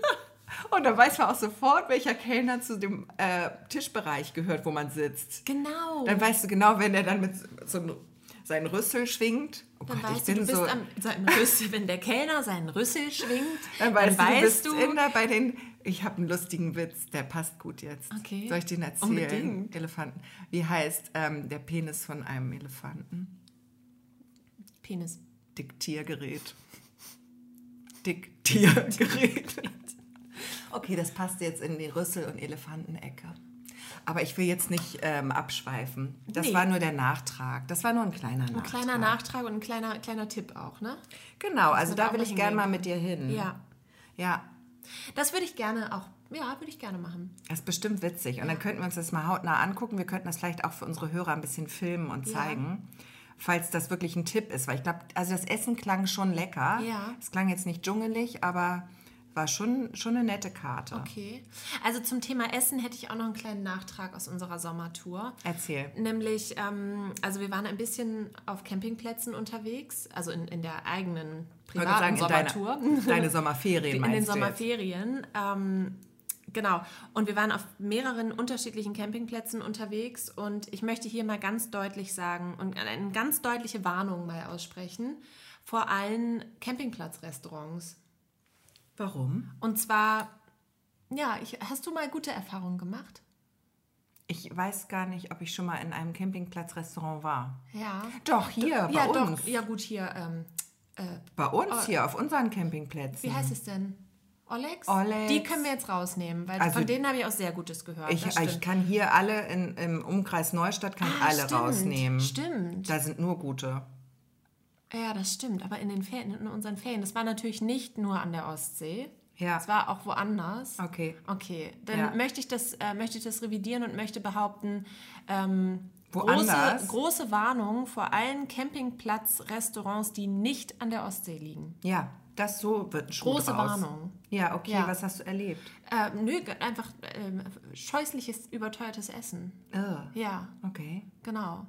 Und dann weiß man auch sofort, welcher Kellner zu dem äh, Tischbereich gehört, wo man sitzt. Genau. Dann weißt du genau, wenn er dann mit so einem- seinen Rüssel schwingt. Oh Dann Gott, ich weißt du, bin du bist so. am seinen Rüssel, wenn der Kellner seinen Rüssel schwingt, Dann weißt, dann du, du weißt in der, bei den. Ich habe einen lustigen Witz, der passt gut jetzt. Okay. Soll ich den erzählen? Unbedingt. Elefanten. Wie heißt ähm, der Penis von einem Elefanten? Penis. Diktiergerät. Diktiergerät. okay, das passt jetzt in die Rüssel- und Elefantenecke. Aber ich will jetzt nicht ähm, abschweifen. Das Nee. war nur der Nachtrag. Das war nur ein kleiner Nachtrag. Ein kleiner Nachtrag und ein kleiner, kleiner Tipp auch, ne? Genau, also man da will ich gerne mal mit dir hin. Ja. Ja, Das würde ich gerne auch, ja, würde ich gerne machen. das ist bestimmt witzig. Und dann könnten wir uns das mal hautnah angucken. Wir könnten das vielleicht auch für unsere Hörer ein bisschen filmen und Ja. zeigen. Falls das wirklich ein Tipp ist. Weil ich glaube, also das Essen klang schon lecker. Ja. Es klang jetzt nicht dschungelig, aber war schon, schon eine nette Karte. Okay. Also zum Thema Essen hätte ich auch noch einen kleinen Nachtrag aus unserer Sommertour. Erzähl. Nämlich, ähm, also wir waren ein bisschen auf Campingplätzen unterwegs, also in, in der eigenen privaten sagen, in Sommertour. deine, deine Sommerferien in meinst den du jetzt. Sommerferien. Ähm, genau. Und wir waren auf mehreren unterschiedlichen Campingplätzen unterwegs. Und ich möchte hier mal ganz deutlich sagen und eine ganz deutliche Warnung mal aussprechen vor allen Campingplatzrestaurants. Warum? Und zwar, ja, ich, hast du mal gute Erfahrungen gemacht? Ich weiß gar nicht, ob ich schon mal in einem Campingplatzrestaurant war. Ja. Doch, hier, bei ja, uns. doch. Ja, gut, hier. Ähm, Bei uns hier, auf unseren Campingplätzen. wie heißt es denn? Olex? Olex. Die können wir jetzt rausnehmen, weil Also- von denen habe ich auch sehr Gutes gehört. Ich, ich kann hier alle in, im Umkreis Neustadt kann ich Ah, alle stimmt, rausnehmen. Stimmt. Da sind nur gute. Ja, das stimmt. Aber in den Ferien, in unseren Ferien, das war natürlich nicht nur an der Ostsee. Ja. Es war auch woanders. Okay. Okay, dann Ja. möchte, ich das, äh, möchte ich das revidieren und möchte behaupten, ähm, große, Woanders? große Warnung vor allen Campingplatz-Restaurants, die nicht an der Ostsee liegen. Ja, das so wird ein Schuh Große draus. Warnung. Ja, okay, Ja. was hast du erlebt? Äh, nö, einfach ähm, scheußliches, überteuertes Essen. Oh, Ja, okay. genau.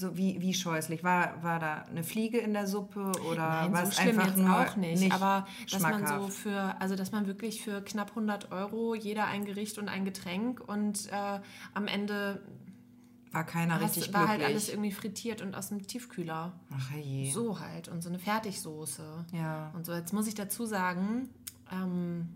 So wie, wie scheußlich. War, war da eine Fliege in der Suppe oder Nein, war so es schlimm einfach jetzt nur auch nicht, aber dass man so für, also dass man wirklich für knapp 100 Euro jeder ein Gericht und ein Getränk und äh, am Ende war keiner hast, richtig war glücklich. halt alles irgendwie frittiert und aus dem Tiefkühler. Ach je. So halt und so eine Fertigsoße. Ja. Und so, jetzt muss ich dazu sagen, ähm,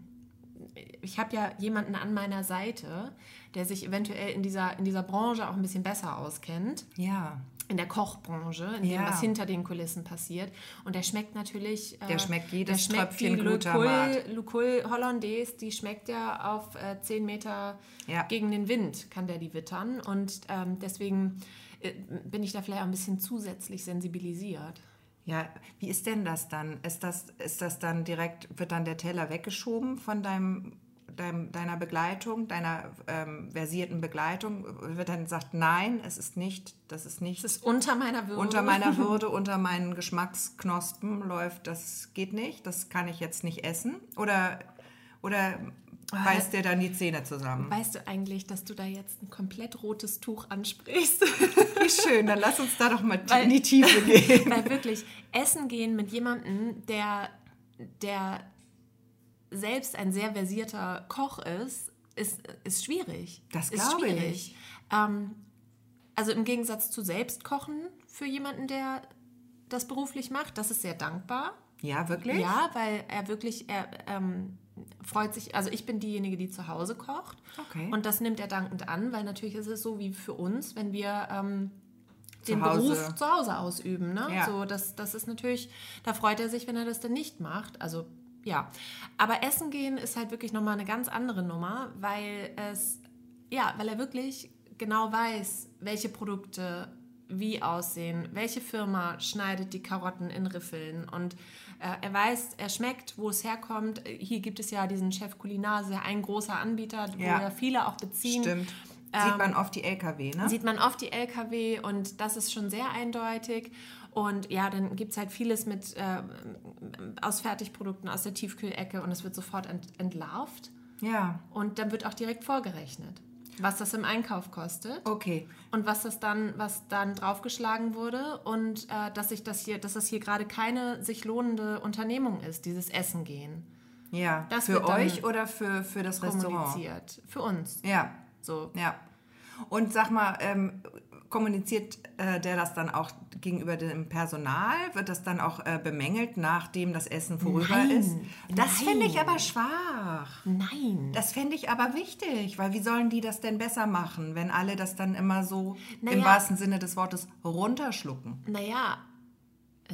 ich habe ja jemanden an meiner Seite, der sich eventuell in dieser, in dieser Branche auch ein bisschen besser auskennt. Ja. In der Kochbranche, in dem, Ja. was hinter den Kulissen passiert. Und der schmeckt natürlich. äh, Der schmeckt jedes der schmeckt Tröpfchen die Glutamat. Lucul Hollandaise, die schmeckt ja auf äh, 10 Meter Ja. gegen den Wind, kann der die wittern. Und ähm, deswegen äh, bin ich da vielleicht auch ein bisschen zusätzlich sensibilisiert. Ja, wie ist denn das dann? Ist das, ist das dann direkt, wird dann der Teller weggeschoben von deinem, deinem, deiner Begleitung, deiner ähm, versierten Begleitung? Wird dann gesagt, nein, es ist nicht, das ist nicht Das ist unter meiner Würde. unter meiner Würde, unter meinen Geschmacksknospen läuft, das geht nicht, das kann ich jetzt nicht essen? Oder, oder beißt dir dann die Zähne zusammen? Weißt du eigentlich, dass du da jetzt ein komplett rotes Tuch ansprichst? Wie schön, dann lass uns da doch mal Weil- in die Tiefe gehen. Weil wirklich essen gehen mit jemandem, der, der selbst ein sehr versierter Koch ist, ist, ist schwierig. Das ist glaube schwierig. Ähm, also im Gegensatz zu selbst kochen für jemanden, der das beruflich macht, das ist sehr dankbar. Ja, wirklich? Ja, weil er wirklich, er ähm, freut sich, also ich bin diejenige, die zu Hause kocht. Okay. Und das nimmt er dankend an, weil natürlich ist es so wie für uns, wenn wir ähm, den. Beruf zu Hause ausüben. Ne? Ja. So, das, das ist natürlich, da freut er sich, wenn er das dann nicht macht. Also ja. Aber Essen gehen ist halt wirklich nochmal eine ganz andere Nummer, weil es, ja, weil er wirklich genau weiß, welche Produkte wie aussehen, welche Firma schneidet die Karotten in Riffeln und äh, er weiß, er schmeckt, wo es herkommt. Hier gibt es ja diesen Chef Kulinar, ein großer Anbieter, wo Ja. ja viele auch beziehen. Stimmt. Sieht man oft die LKW, ne? Sieht man oft die LKW und das ist schon sehr eindeutig. Und ja, dann gibt es halt vieles mit äh, aus Fertigprodukten aus der Tiefkühlecke und es wird sofort ent entlarvt. Ja, Und dann wird auch direkt vorgerechnet, was das im Einkauf kostet okay. und was das dann, was dann draufgeschlagen wurde und äh, dass sich das hier, dass das hier gerade keine sich lohnende Unternehmung ist, dieses Essen gehen. Ja, Das für euch oder für, für das Restaurant? Für uns. Ja, So. ja. Und sag mal, ähm, kommuniziert äh, der das dann auch gegenüber dem Personal? Wird das dann auch äh, bemängelt, nachdem das Essen vorüber Nein, ist? Das finde ich aber schwach. Nein. Das fände ich aber wichtig, weil wie sollen die das denn besser machen, wenn alle das dann immer so im Naja. wahrsten Sinne des Wortes runterschlucken? Naja,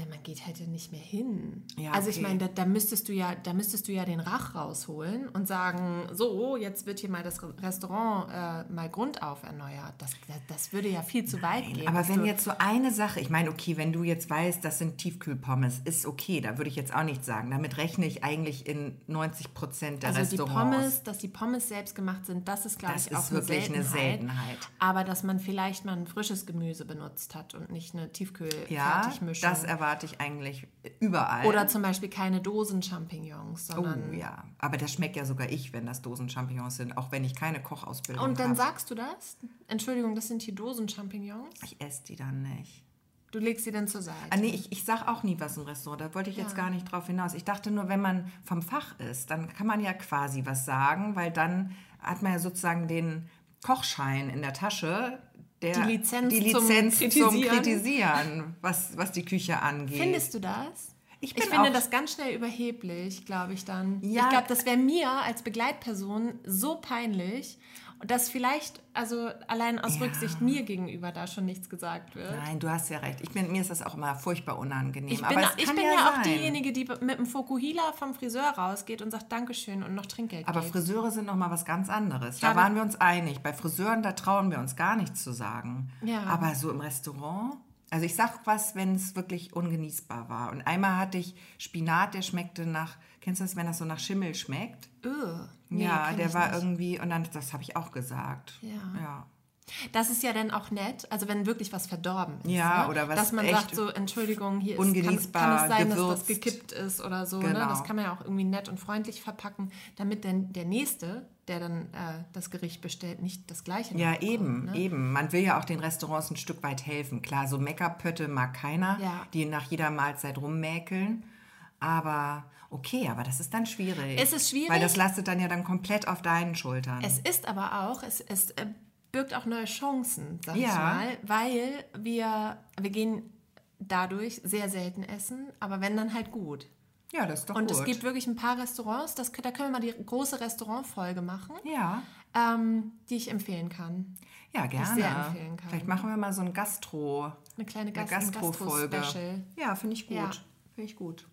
man geht halt ja nicht mehr hin. Ja, also ich okay. meine, da, da müsstest du ja, da müsstest du ja den Rach rausholen und sagen, so, jetzt wird hier mal das Restaurant äh, mal grundauf erneuert. Das, das, würde ja viel zu weit gehen. Aber wenn jetzt so eine Sache, ich meine, okay, wenn du jetzt weißt, das sind Tiefkühlpommes, ist okay, da würde ich jetzt auch nichts sagen. Damit rechne ich eigentlich in 90 Prozent der also die Restaurants. Pommes, dass die Pommes selbst gemacht sind, das ist, glaube Das ich, ist auch wirklich eine eine Seltenheit. Seltenheit. Aber dass man vielleicht mal ein frisches Gemüse benutzt hat und nicht eine ja, Tiefkühl-Fertigmischung. das erwarte erwarte ich eigentlich überall. Oder zum Beispiel keine Dosen-Champignons, oh ja, aber das schmeckt ja sogar ich, wenn das Dosen-Champignons sind, auch wenn ich keine Kochausbildung habe. Und dann sagst du das? Entschuldigung, das sind hier Dosen-Champignons. Ich esse die dann nicht. Du legst sie dann zur Seite. Ah, nee, ich, ich sag auch nie was im Restaurant. Da wollte ich jetzt Ja. gar nicht drauf hinaus. Ich dachte nur, wenn man vom Fach ist, dann kann man ja quasi was sagen, weil dann hat man ja sozusagen den Kochschein in der Tasche. Der, Die Lizenz die zum Lizenz zum Kritisieren. Kritisieren, was, was die Küche angeht. Findest du das? Ich Ich, finde das ganz schnell überheblich, glaube ich dann. Ja. Ich glaube, das wäre mir als Begleitperson so peinlich, dass vielleicht, also allein aus Ja. Rücksicht mir gegenüber da schon nichts gesagt wird. Nein, du hast ja recht. Ich bin, mir ist das auch immer furchtbar unangenehm. Ich bin, aber es ich bin ja, ja, auch diejenige, die mit dem Fokuhila vom Friseur rausgeht und sagt Dankeschön und noch Trinkgeld Aber gibt. Friseure sind noch mal was ganz anderes. Da habe- waren wir uns einig. Bei Friseuren, da trauen wir uns gar nichts zu sagen. Ja. Aber so im Restaurant, also ich sag was, wenn es wirklich ungenießbar war. Und einmal hatte ich Spinat, der schmeckte nach, kennst du das, wenn das so nach Schimmel schmeckt? Ugh. Nee, ja, der war nicht. irgendwie, und dann, das habe ich auch gesagt. Ja. Ja. Das ist ja dann auch nett, also wenn wirklich was verdorben ist. Ja, ne? oder was Dass man sagt so, Entschuldigung, hier ist, kann, ungenießbar kann es sein, dass gewürzt. das gekippt ist oder so. Ne? Genau. Das kann man ja auch irgendwie nett und freundlich verpacken, damit dann der Nächste, der dann äh, das Gericht bestellt, nicht das Gleiche Ja, bekommt, eben, ne? eben. Man will ja auch den Restaurants ein Stück weit helfen. Klar, so Meckerpötte mag keiner, Ja. die nach jeder Mahlzeit rummäkeln. Aber okay, aber das ist dann schwierig. Es ist schwierig. Weil das lastet dann ja dann komplett auf deinen Schultern. Es ist aber auch, es, es äh, birgt auch neue Chancen, sag ich Ja. mal, weil wir, wir gehen dadurch sehr selten essen, aber wenn dann halt gut. ja, das ist doch Und gut. es gibt wirklich ein paar Restaurants, das, da können wir mal die große Restaurantfolge machen. ja, ähm, die ich empfehlen kann. ja, gerne. sehr empfehlen kann. Vielleicht machen wir mal so ein Gastro, Eine kleine eine Gast Gastro-Folge. Gastro-Special. ja, finde ich gut. Ja. Finde ich gut.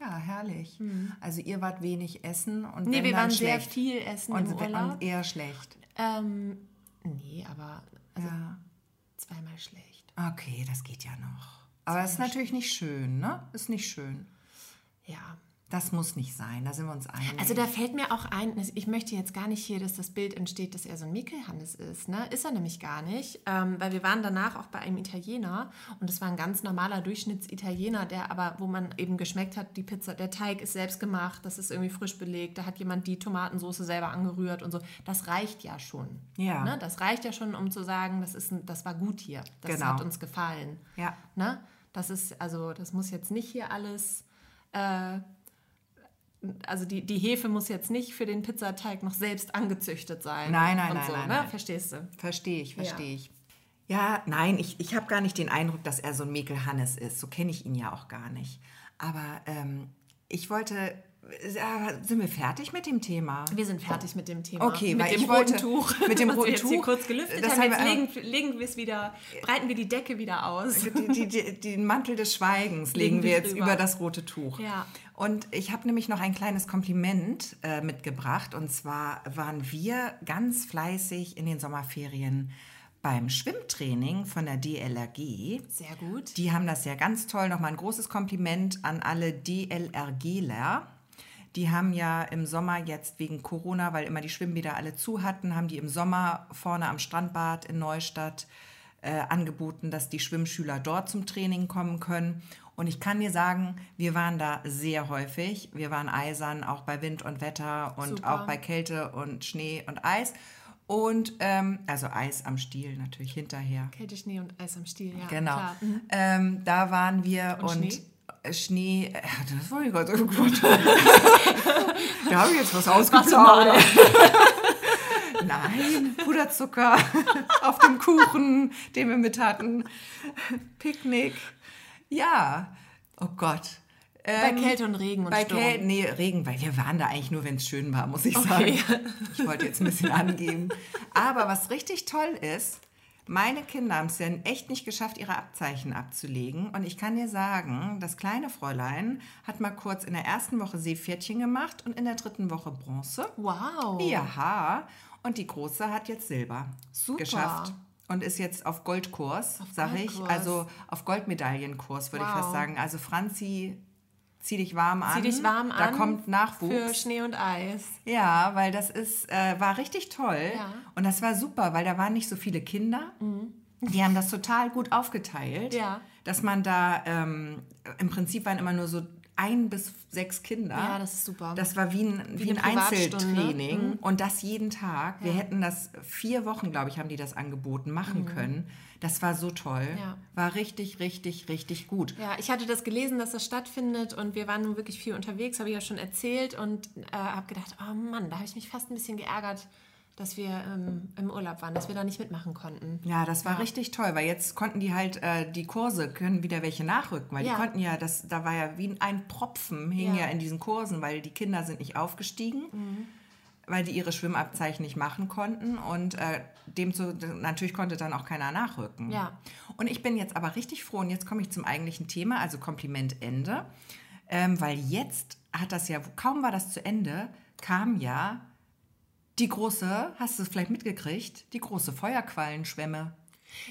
Ja, herrlich. Also ihr wart wenig essen und Nee, wir dann waren sehr schlecht. viel essen und, im Urlaub. und eher schlecht. Ähm, nee, aber also Ja. zweimal schlecht. Okay, das geht ja noch. Aber es ist natürlich nicht schön, ne? Ist nicht schön. Ja. Das muss nicht sein, da sind wir uns einig. Also da fällt mir auch ein, ich möchte jetzt gar nicht hier, dass das Bild entsteht, dass er so ein Mickelhannes ist. Ne? Ist er nämlich gar nicht, ähm, weil wir waren danach auch bei einem Italiener und es war ein ganz normaler Durchschnittsitaliener, der aber, wo man eben geschmeckt hat, die Pizza, der Teig ist selbst gemacht, das ist irgendwie frisch belegt, da hat jemand die Tomatensauce selber angerührt und so. Das reicht ja schon. Ja. Ne? Das reicht ja schon, um zu sagen, das, ist ein, das war gut hier, das Genau. hat uns gefallen. ja, Ne? Das ist, also das muss jetzt nicht hier alles, äh, also die, die Hefe muss jetzt nicht für den Pizzateig noch selbst angezüchtet sein. Nein, nein, nein, so, nein, ne? nein. Verstehst du? verstehe ich, verstehe ich. Ja, nein, ich, ich habe gar nicht den Eindruck, dass er so ein Mekel Hannes ist. So kenne ich ihn ja auch gar nicht. Aber ähm, ich wollte, sind wir fertig mit dem Thema? Wir sind fertig mit dem Thema. Okay, mit weil dem ich roten wollte- Tuch. mit dem roten wir jetzt hier Tuch, kurz gelüftet das haben. haben Jetzt wir legen, legen wir es wieder, breiten wir die Decke wieder aus. Den Mantel des Schweigens legen, Legen wir wir jetzt drüber. über das rote Tuch. Ja. Und ich habe nämlich noch ein kleines Kompliment äh, mitgebracht. Und zwar waren wir ganz fleißig in den Sommerferien beim Schwimmtraining von der DLRG. Sehr gut. Die haben das ja ganz toll. Nochmal ein großes Kompliment an alle DLRGler. Die haben ja im Sommer jetzt wegen Corona, weil immer die Schwimmbäder alle zu hatten, haben die im Sommer vorne am Strandbad in Neustadt äh, angeboten, dass die Schwimmschüler dort zum Training kommen können. Und ich kann dir sagen, wir waren da sehr häufig. Wir waren eisern, auch bei Wind und Wetter und Super. auch bei Kälte und Schnee und Eis. Und ähm, also Eis am Stiel natürlich hinterher. Kälte, Schnee und Eis am Stiel, ja. Genau. Mhm. Ähm, da waren wir Und und, Schnee? äh, das wollte ich gerade oh Gott. da habe ich jetzt was ausgeplaudert. mal. Nein, Puderzucker auf dem Kuchen, den wir mit hatten. Picknick. Ja, oh Gott. Bei Ähm, Kälte und Regen und bei Sturm. Kälte, nee, Regen, weil wir waren da eigentlich nur, wenn es schön war, muss ich Okay. sagen. Ich wollte jetzt ein bisschen angeben. Aber was richtig toll ist, meine Kinder haben es ja echt nicht geschafft, ihre Abzeichen abzulegen. Und ich kann dir sagen, das kleine Fräulein hat mal kurz in der ersten Woche Seepferdchen gemacht und in der dritten Woche Bronze. Wow. Ja, und die Große hat jetzt Silber Super. geschafft. Und ist jetzt auf Goldkurs, sage ich. Also auf Goldmedaillenkurs, würde ich Wow. fast sagen. Also Franzi, zieh dich warm an. Zieh dich warm Da an kommt Für Nachwuchs. Schnee und Eis. Ja, weil das ist, äh, war richtig toll. Ja. Und das war super, weil da waren nicht so viele Kinder. Die haben das total gut aufgeteilt. Ja. dass man da, ähm, im Prinzip waren immer nur so ein bis sechs Kinder. Ja, das ist super. Das war wie ein, wie eine ein. Einzeltraining und das jeden Tag. Wir hätten das vier Wochen, glaube ich, haben die das angeboten, machen können. Das war so toll. Mhm. Ja. War richtig, richtig, richtig gut. Ja, ich hatte das gelesen, dass das stattfindet und wir waren nun wirklich viel unterwegs, habe ich ja schon erzählt und äh, habe gedacht, oh Mann, da habe ich mich fast ein bisschen geärgert, dass wir ähm, im Urlaub waren, dass wir da nicht mitmachen konnten. Ja, das war richtig toll, weil jetzt konnten die halt äh, die Kurse, können wieder welche nachrücken, weil Ja. die konnten ja, das, da war ja wie ein Propfen, hing ja. Ja. Mhm. in diesen Kursen, weil die Kinder sind nicht aufgestiegen, weil die ihre Schwimmabzeichen nicht machen konnten und äh, dem zu, natürlich konnte dann auch keiner nachrücken. Ja. Und ich bin jetzt aber richtig froh und jetzt komme ich zum eigentlichen Thema, also Kompliment Ende, ähm, weil jetzt hat das ja, kaum war das zu Ende, kam ja die große, hast du es vielleicht mitgekriegt, die große Feuerquallenschwemme.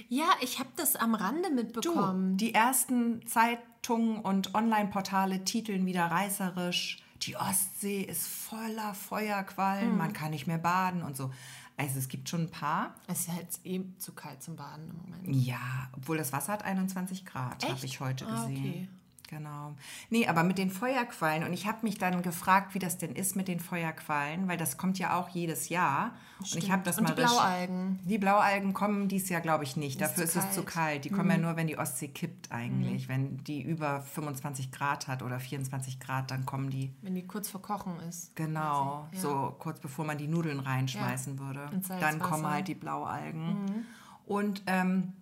Ja, ich habe das am Rande Du, mitbekommen. die ersten Zeitungen und Online-Portale titeln wieder reißerisch, die Ostsee ist voller Feuerquallen, Hm. man kann nicht mehr baden und so. Also es gibt schon ein paar. Es ist halt eh zu kalt zum Baden im Moment. Ja, obwohl das Wasser hat 21 Grad, habe ich heute Ah, gesehen. okay. Genau. Nee, aber mit den Feuerquallen, und ich habe mich dann gefragt, wie das denn ist mit den Feuerquallen, weil das kommt ja auch jedes Jahr. Und ich habe das Und mal die Blaualgen. Die Blaualgen kommen dieses Jahr, glaube ich, nicht. Ist Dafür ist zu es zu kalt. Mhm. kalt. Die kommen ja nur, wenn die Ostsee kippt eigentlich. Wenn die über 25 Grad hat oder 24 Grad, dann kommen die Wenn die kurz vor Kochen ist. Genau. Ja. so kurz bevor man die Nudeln reinschmeißen würde. ins Dann kommen halt die Blaualgen. Mhm. Und ähm,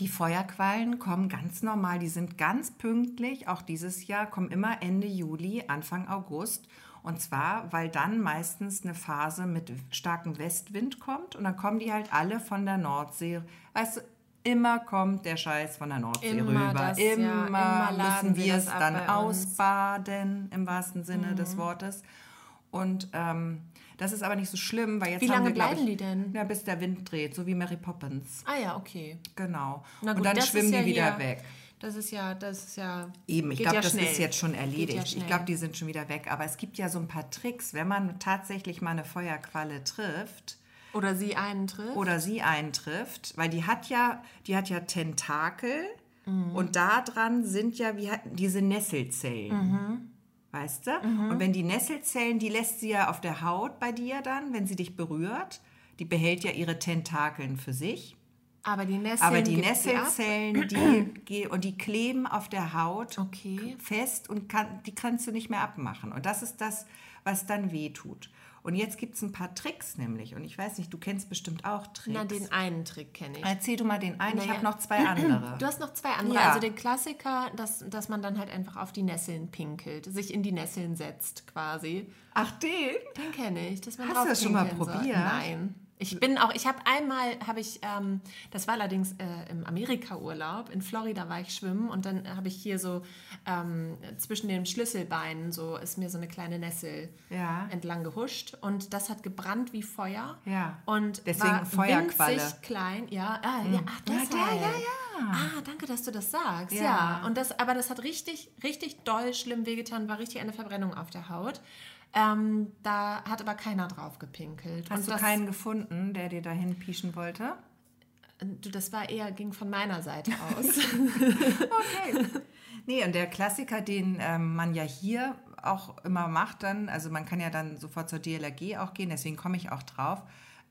die Feuerquallen kommen ganz normal, die sind ganz pünktlich, auch dieses Jahr, kommen immer Ende Juli, Anfang August. Und zwar, weil dann meistens eine Phase mit starkem Westwind kommt und dann kommen die halt alle von der Nordsee. Weißt du, immer kommt der Scheiß von der Nordsee Immer rüber. das, ja, immer, immer laden müssen wir es dann ausbaden, im wahrsten Sinne Mhm. des Wortes. Und ähm, das ist aber nicht so schlimm, weil jetzt Wie haben lange wir, bleiben ich, die denn? Ja, bis der Wind dreht, so wie Mary Poppins. Ah ja, okay. Genau. Na und gut, dann schwimmen die ja wieder weg. Das ist ja, das ist ja. Eben, ich glaube, ja das schnell. ist jetzt schon erledigt. ja ich glaube, die sind schon wieder weg. Aber es gibt ja so ein paar Tricks, wenn man tatsächlich mal eine Feuerqualle trifft Oder sie einen trifft. oder sie eintrifft, weil die hat ja, die hat ja Tentakel Mhm. und da dran sind ja wie diese Nesselzellen. Mhm. Weißt du? Und wenn die Nesselzellen, die lässt sie ja auf der Haut bei dir dann, wenn sie dich berührt. Die behält ja ihre Tentakeln für sich. aber die Nesseln. Aber die. Nesselzellen, die, und die kleben auf der Haut Okay. fest und kann, die kannst du nicht mehr abmachen. Und das ist das, was dann weh tut. Und jetzt gibt es ein paar Tricks nämlich. Und ich weiß nicht, du kennst bestimmt auch Tricks. Na, den einen Trick kenne ich. Erzähl du mal den einen, ich Naja. habe noch zwei andere. Du hast noch zwei andere. Ja. Also den Klassiker, dass, dass man dann halt einfach auf die Nesseln pinkelt, sich in die Nesseln setzt quasi. Ach, den? Den kenne ich. Dass man Hast du das schon mal pinkeln soll. probiert? Nein. Ich bin auch, ich habe einmal, habe ich, ähm, das war allerdings äh, im Amerika-Urlaub, in Florida war ich schwimmen und dann habe ich hier so ähm, zwischen den Schlüsselbeinen, so ist mir so eine kleine Nessel Ja. entlang gehuscht und das hat gebrannt wie Feuer. Ja. Und Deswegen war Feuerqualle. winzig klein, ja. Ah, ja, ach, Ja, deshalb. der, ja, ja. Ah, danke, dass du das sagst. Ja. Ja. Und das, aber das hat richtig, richtig doll schlimm wehgetan, war richtig eine Verbrennung auf der Haut. Ähm, da hat aber keiner drauf gepinkelt. Hast und du keinen gefunden, der dir dahin pieschen wollte? du, das war eher, ging von meiner Seite aus. Okay. nee, und der Klassiker, den ähm, man ja hier auch immer macht, dann, also man kann ja dann sofort zur DLRG auch gehen, deswegen komme ich auch drauf.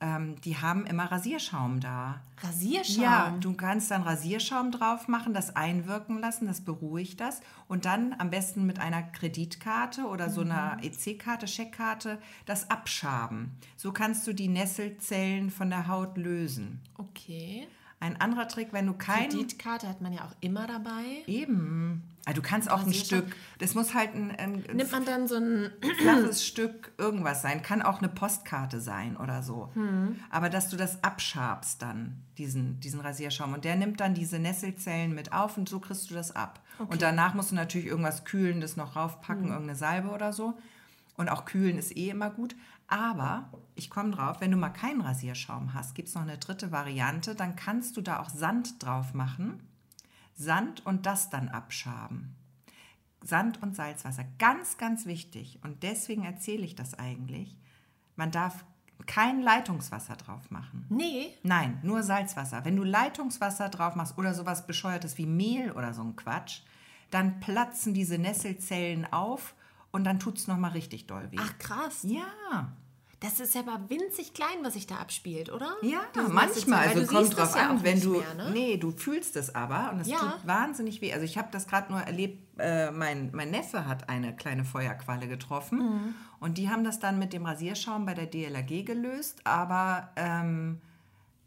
Ähm, die haben immer Rasierschaum da. Rasierschaum. Ja, du kannst dann Rasierschaum drauf machen, das einwirken lassen, das beruhigt das. Und dann am besten mit einer Kreditkarte oder so einer EC-Karte, Scheckkarte, das abschaben. So kannst du die Nesselzellen von der Haut lösen. Okay. Ein anderer Trick, wenn du kein... Kreditkarte hat man ja auch immer dabei. Eben. Also du kannst auch ein. Stück, das muss halt ein, ein Nimmt man dann so ein. flaches Stück irgendwas sein, kann auch eine Postkarte sein oder so. Hm. Aber dass du das abschabst dann, diesen, diesen Rasierschaum. Und der nimmt dann diese Nesselzellen mit auf und so kriegst du das ab. Und danach musst du natürlich irgendwas Kühlendes noch raufpacken, Hm. irgendeine Salbe oder so. Und auch kühlen ist eh immer gut. Aber ich komme drauf, wenn du mal keinen Rasierschaum hast, gibt es noch eine dritte Variante. Dann kannst du da auch Sand drauf machen. Sand und das dann abschaben. Sand und Salzwasser. Ganz, ganz wichtig. Und deswegen erzähle ich das eigentlich. Man darf kein Leitungswasser drauf machen. Nee. Nein, nur Salzwasser. Wenn du Leitungswasser drauf machst oder sowas bescheuertes wie Mehl oder so ein Quatsch, dann platzen diese Nesselzellen auf und dann tut es nochmal richtig doll weh. Ach krass. Ja, Das ist ja aber winzig klein, was sich da abspielt, oder? ja, Diese manchmal. Also kommt drauf ja an, wenn du. Mehr, ne? Nee, du fühlst es aber und es Ja. tut wahnsinnig weh. Also ich habe das gerade nur erlebt, äh, mein, mein Neffe hat eine kleine Feuerqualle getroffen Mhm. und die haben das dann mit dem Rasierschaum bei der DLRG gelöst, aber ähm,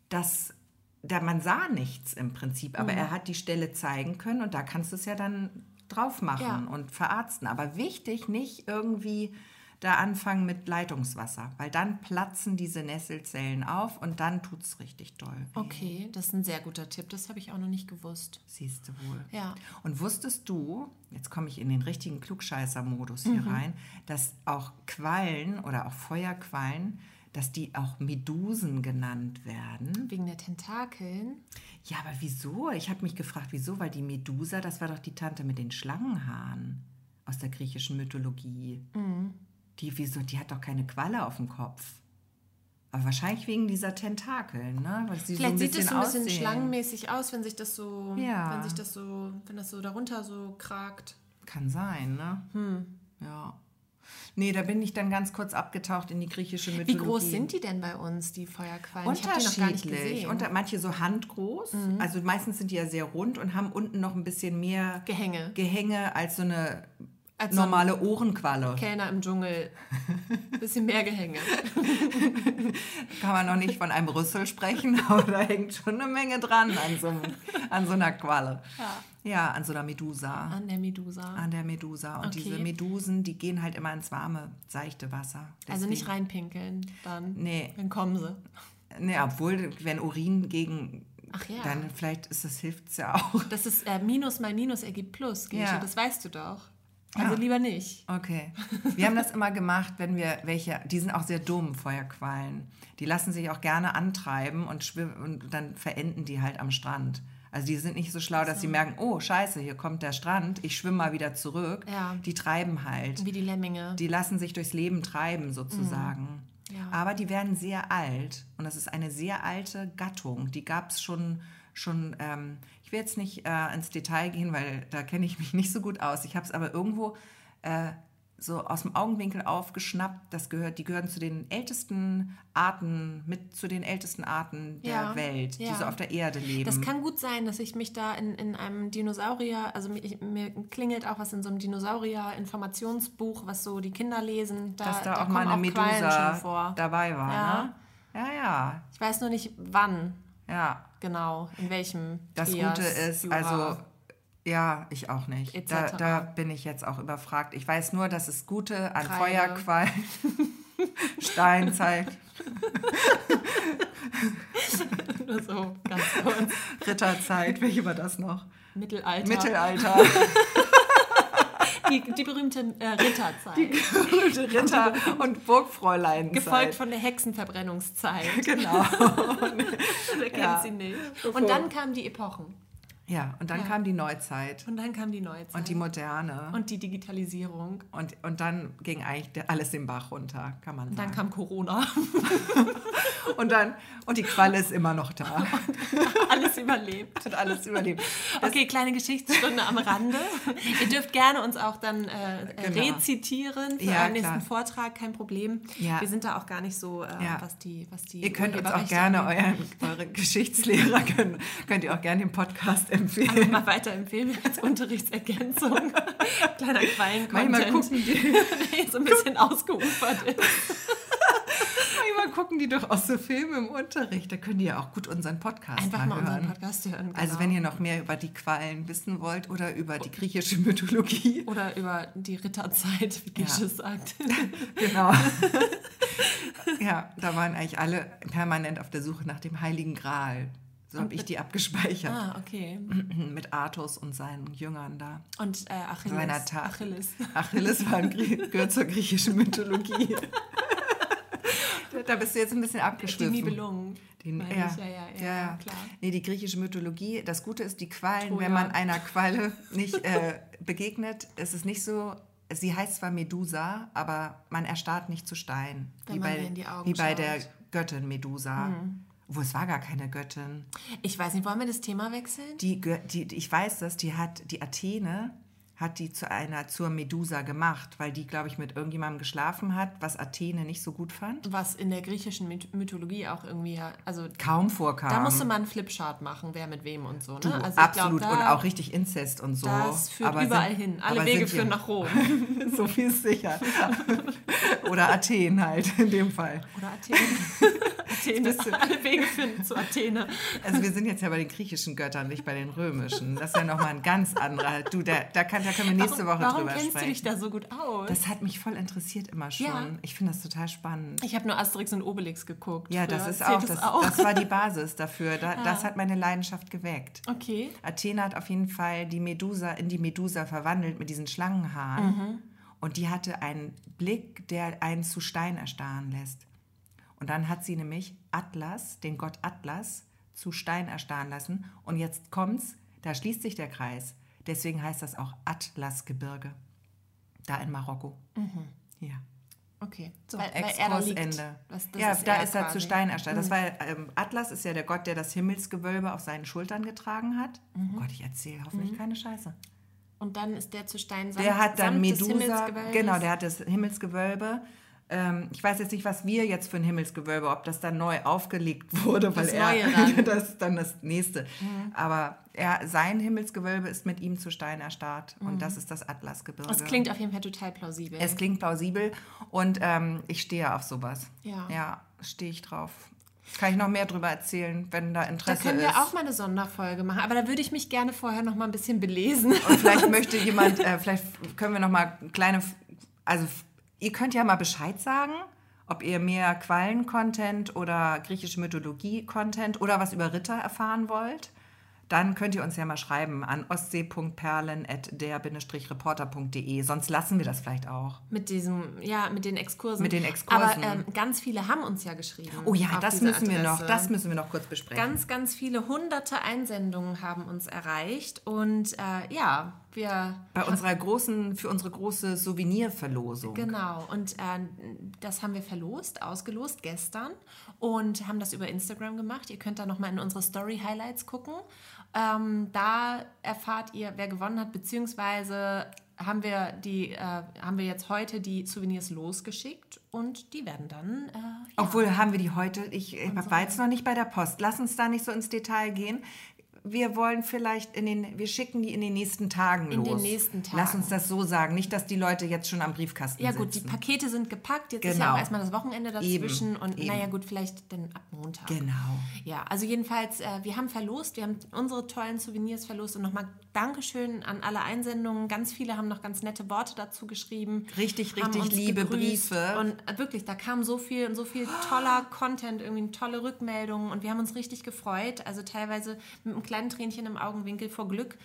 das. Da, man sah nichts im Prinzip, aber Mhm. er hat die Stelle zeigen können und da kannst du es ja dann drauf machen Ja. und verarzten. Aber wichtig, nicht irgendwie da anfangen mit Leitungswasser, weil dann platzen diese Nesselzellen auf und dann tut es richtig doll. Okay, das ist ein sehr guter Tipp. Das habe ich auch noch nicht gewusst. Siehst du wohl. Ja. Und wusstest du, jetzt komme ich in den richtigen Klugscheißer-Modus hier Mhm. rein, dass auch Quallen oder auch Feuerquallen, dass die auch Medusen genannt werden? Wegen der Tentakeln. Ja, aber wieso? Ich habe mich gefragt, wieso? Weil die Medusa, das war doch die Tante mit den Schlangenhaaren aus der griechischen Mythologie. Mhm. Die, wieso? Die hat doch keine Qualle auf dem Kopf. Aber wahrscheinlich wegen dieser Tentakeln, ne? Weil sie Vielleicht so sieht es so ein bisschen aussehen. schlangenmäßig aus, wenn sich das so, Ja. wenn sich das so, wenn das so darunter so kragt. Kann sein, ne? Hm. Ja. Nee, da bin ich dann ganz kurz abgetaucht in die griechische Wie Mythologie. groß sind die denn bei uns, die Feuerquallen? Unterschiedlich. Mhm. Unter, manche so handgroß. Also meistens sind die ja sehr rund und haben unten noch ein bisschen mehr Gehänge. Gehänge als so eine Als normale Ohrenqualle. Kellner im Dschungel. Bisschen mehr Gehänge. Kann man noch nicht von einem Rüssel sprechen, aber da hängt schon eine Menge dran an so, an so einer Qualle. Ja. Ja, an so einer Medusa. An der Medusa. An der Medusa. Und Okay. diese Medusen, die gehen halt immer ins warme, seichte Wasser. also nicht Deswegen- reinpinkeln, dann. Nee. Dann kommen sie. Nee, obwohl, wenn Urin gegen. Ach ja. Dann vielleicht ist das hilft es ja auch. Das ist äh, Minus mal Minus ergibt Plus, Gesche. Ja. Das weißt du doch. Also Ja. lieber nicht. Okay. Wir haben das immer gemacht, wenn wir welche, die sind auch sehr dumm, Feuerquallen. Die lassen sich auch gerne antreiben und, und dann verenden die halt am Strand. Also die sind nicht so schlau, dass sie merken, oh scheiße, hier kommt der Strand, ich schwimme mal wieder zurück. Ja. Die treiben halt. Wie die Lemminge. Die lassen sich durchs Leben treiben sozusagen. Mhm. Ja. Aber die werden sehr alt und das ist eine sehr alte Gattung. Die gab es schon, schon ähm, ich will jetzt nicht äh, ins Detail gehen, weil da kenne ich mich nicht so gut aus. Ich habe es aber irgendwo äh, so aus dem Augenwinkel aufgeschnappt. Das gehört, die gehören zu den ältesten Arten, mit zu den ältesten Arten der Ja, Welt, die ja. so auf der Erde leben. Das kann gut sein, dass ich mich da in, in einem Dinosaurier, also mir, ich, mir klingelt auch was in so einem Dinosaurier-Informationsbuch, was so die Kinder lesen. Da, dass da, auch kommen mal eine Medusa dabei war. Ja. Ne? Ja, ja, Ich weiß nur nicht, wann ja. Genau, in welchem Das Trias, Gute ist, Jura. also ja, ich auch nicht. Da, da bin ich jetzt auch überfragt. Ich weiß nur, dass es Gute an Kreide. Feuerquallen, Steinzeit, Nur so ganz kurz. Ritterzeit, welche war das noch? Mittelalter. Mittelalter, Die, die berühmte äh, Ritterzeit. Ritter und Burgfräuleinzeit. Gefolgt von der Hexenverbrennungszeit. Genau. Wer kennt Ja. sie nicht? Und dann kamen die Epochen. Ja, und dann kam die Neuzeit Und dann kam die Neuzeit. und die Moderne. Und die Digitalisierung. Und, und dann ging eigentlich alles den Bach runter, kann man Und dann sagen. kam Corona. Und dann, und die Qualle ist immer noch da. Alles überlebt. Hat alles überlebt. Okay, kleine Geschichtsstunde am Rande. Ihr dürft gerne uns auch dann äh, Genau. rezitieren für Ja, einen nächsten. Vortrag, kein Problem. Ja. Wir sind da auch gar nicht so, äh, Ja. was die, was die Ihr könnt uns auch gerne, euren, eure Geschichtslehrer können, könnt ihr auch gerne den Podcast Empfehlen. mal weiterempfehlen als Unterrichtsergänzung. Kleiner Quallen Manchmal gucken, die, der so ein bisschen ausgeufert ist. manchmal gucken die doch auch so Filme im Unterricht. Da können die ja auch gut unseren Podcast Einfach mal mal unseren hören. Podcast hören. Genau. Also wenn ihr noch mehr über die Qualen wissen wollt oder über die griechische Mythologie. Oder über die Ritterzeit, wie Ja. Gische sagt. Genau. ja, da waren eigentlich alle permanent auf der Suche nach dem Heiligen Gral. So habe ich die abgespeichert. ah, okay. Mit Artus und seinen Jüngern da. Und äh, Achilles. Seiner Tat. Achilles. Achilles war gehört zur griechischen Mythologie. da bist du jetzt ein bisschen Die abgeschwiffen. Nibelungen. Die, meine ja, ich. ja, ja, ja, ja, klar. Nee, die griechische Mythologie, das Gute ist, die Quallen, Troja. wenn man einer Qualle nicht äh, begegnet, ist es nicht so sie heißt zwar Medusa, aber man erstarrt nicht zu Stein. Wenn wie bei, die wie bei der Göttin Medusa. Wo es war gar keine Göttin. Ich weiß nicht, wollen wir das Thema wechseln? Die, die, ich weiß das, die hat, die Athene hat die zu einer, zur Medusa gemacht, weil die, glaube ich, mit irgendjemandem geschlafen hat, was Athene nicht so gut fand. Was in der griechischen Myth- Mythologie auch irgendwie, also Kaum vorkam. da musste man einen Flipchart machen, wer mit wem und so. Ne? Du, also absolut. Glaub, und da, auch richtig Inzest und so. Das führt Aber überall sind- hin. Alle Wege führen nach Rom. so viel ist sicher. Oder Athen halt, in dem Fall. Oder Athen. Athene. Alle Wege führen zu Athene. Also wir sind jetzt ja bei den griechischen Göttern, nicht bei den römischen. Das ist ja nochmal ein ganz anderer. Du, da, da, kann, da können wir nächste warum, Woche warum drüber kennst sprechen. du dich da so gut aus? das hat mich voll interessiert immer schon. Ja. Ich finde das total spannend. ich habe nur Asterix und Obelix geguckt. Ja, das ist auch das das, das war die Basis dafür. Da, Das hat meine Leidenschaft geweckt. Okay. Athena hat auf jeden Fall die Medusa in die Medusa verwandelt mit diesen Schlangenhaaren. Mhm. Und die hatte einen Blick, der einen zu Stein erstarren lässt. Und dann hat sie nämlich Atlas, den Gott Atlas, zu Stein erstarren lassen. Und jetzt kommt's, da schließt sich der Kreis. Deswegen heißt das auch Atlasgebirge. Da in Marokko. Ja. Okay. So, weil, weil er da liegt. Das, das ja, ist da ist er zu. Mhm. Stein erstarrt. Das war, ähm, Atlas ist ja der Gott, der das Himmelsgewölbe auf seinen Schultern getragen hat. Mhm. Oh Gott, ich erzähle hoffentlich keine Scheiße. Und dann ist der zu Stein samt, Der hat dann Medusa, genau, der hat das Himmelsgewölbe. Ähm, ich weiß jetzt nicht, was wir jetzt für ein Himmelsgewölbe, ob das dann neu aufgelegt wurde, weil Das er dann. Mhm. das ist dann das nächste. Aber er, sein Himmelsgewölbe ist mit ihm zu Stein erstarrt und das ist das Atlasgebirge. Das klingt auf jeden Fall total plausibel. Es klingt plausibel und ähm, ich stehe auf sowas. Ja. Ja, stehe ich drauf. Kann ich noch mehr drüber erzählen, wenn da da Interesse können wir ist. auch mal eine Sonderfolge machen, aber da würde ich mich gerne vorher noch mal ein bisschen belesen. Und vielleicht möchte jemand, äh, vielleicht können wir noch mal kleine, also ihr könnt ja mal Bescheid sagen, ob ihr mehr Quallen-Content oder griechische Mythologie-Content oder was über Ritter erfahren wollt. Dann könnt ihr uns ja mal schreiben an ostsee.perlen.der-reporter.de. Sonst lassen wir das vielleicht auch. Mit diesem, ja, mit den Exkursen. Mit den Exkursen. Aber ähm, ganz viele haben uns ja geschrieben. Oh ja, das müssen wir noch, das müssen wir noch kurz besprechen. Ganz, ganz viele hunderte Einsendungen haben uns erreicht. Und äh, ja, wir. Bei unserer großen, für unsere große Souvenirverlosung. Genau, und äh, das haben wir verlost, ausgelost gestern und haben das über Instagram gemacht. Ihr könnt da nochmal in unsere Story-Highlights gucken. Ähm, da erfahrt ihr, wer gewonnen hat, beziehungsweise haben wir, die, äh, haben wir jetzt heute die Souvenirs losgeschickt und die werden dann. Äh, ja. Obwohl haben wir die heute, ich ich war jetzt noch nicht bei der Post. Lass uns da nicht so ins Detail gehen. Wir wollen vielleicht in den, wir schicken die in den nächsten Tagen In los. den nächsten Tagen. Lass uns das so sagen. Nicht, dass die Leute jetzt schon am Briefkasten Ja sitzen. gut, die Pakete sind gepackt. Jetzt ist ja Genau. auch erstmal das Wochenende dazwischen Eben, und eben. naja gut, vielleicht dann ab Montag. Genau. Ja, also jedenfalls, äh, wir haben verlost, wir haben unsere tollen Souvenirs verlost und nochmal Dankeschön an alle Einsendungen. Ganz viele haben noch ganz nette Worte dazu geschrieben. Richtig, richtig liebe. Briefe. Und äh, wirklich, da kam so viel und so viel toller Content, irgendwie tolle Rückmeldungen und wir haben uns richtig gefreut. Also teilweise mit einem kleinen Tränchen im Augenwinkel vor Glück.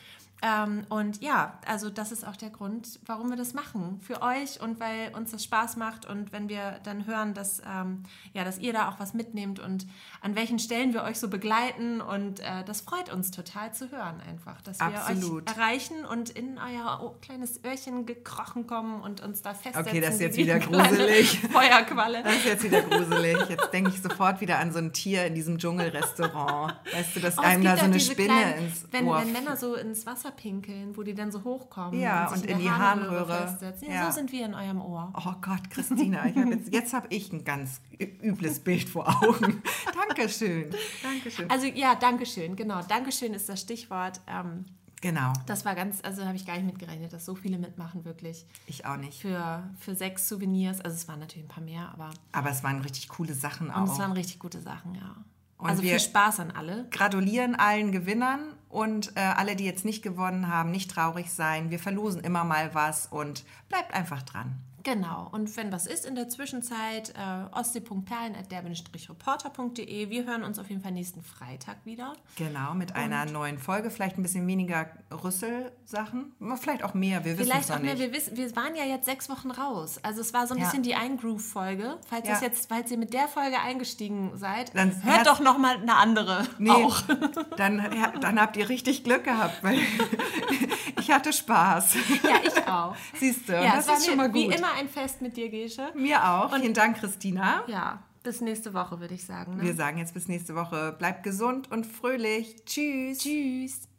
Ähm, und ja, also das ist auch der Grund, warum wir das machen. Für euch und weil uns das Spaß macht und wenn wir dann hören, dass, ähm, ja, dass ihr da auch was mitnehmt und an welchen Stellen wir euch so begleiten. Und äh, das freut uns total zu hören einfach, dass wir Absolut. euch erreichen und in euer kleines Öhrchen gekrochen kommen und uns da festsetzen. Okay, das ist jetzt wieder gruselig. Feuerqualle. Das ist jetzt wieder gruselig. Jetzt denke ich sofort wieder an so ein Tier in diesem Dschungelrestaurant. Weißt du, dass Oh, einem da so eine Spinne kleinen- ins wenn, Ohr wenn Männer so ins Wasser pinkeln, wo die dann so hochkommen Ja, sich und in die Harnröhre. Ja, Ja. So sind wir in eurem Ohr. Oh Gott, Christina, jetzt, jetzt habe ich ein ganz übles Bild vor Augen. Dankeschön. Dankeschön. Also ja, Dankeschön, genau. Dankeschön ist das Stichwort. Ähm, Genau, das war ganz, also habe ich gar nicht mitgerechnet, dass so viele mitmachen, wirklich. ich auch nicht. Für, für sechs Souvenirs. Also es waren natürlich ein paar mehr, aber Aber es waren richtig coole Sachen und es auch. waren richtig gute Sachen, ja. Und also viel Spaß an alle. Gratulieren allen Gewinnern und äh, alle, die jetzt nicht gewonnen haben, nicht traurig sein. Wir verlosen immer mal was und bleibt einfach dran. Genau. Und wenn was ist in der Zwischenzeit, äh, ostsee.perlen.der-reporter.de. Wir hören uns auf jeden Fall nächsten Freitag wieder. Genau, mit einer neuen Folge. Vielleicht ein bisschen weniger Rüssel-Sachen. Vielleicht auch mehr, wir wissen es Vielleicht noch auch mehr, nicht. wir, wissen, wir waren ja jetzt sechs Wochen raus. Also es war so ein Ja. bisschen die Eingroove-Folge. Falls, Ja. jetzt, falls ihr mit der Folge eingestiegen seid, Dann hört doch noch mal eine andere Nee, auch. Dann, dann habt ihr richtig Glück gehabt, weil Ich hatte Spaß. Ja, ich auch. Siehst du, Ja, das war ist schon mal gut. wie immer ein Fest mit dir, Gesche. Mir auch. Vielen Dank, Christina. Ja, bis nächste Woche, würde ich sagen. Ne? Wir sagen jetzt bis nächste Woche. Bleibt gesund und fröhlich. Tschüss. Tschüss.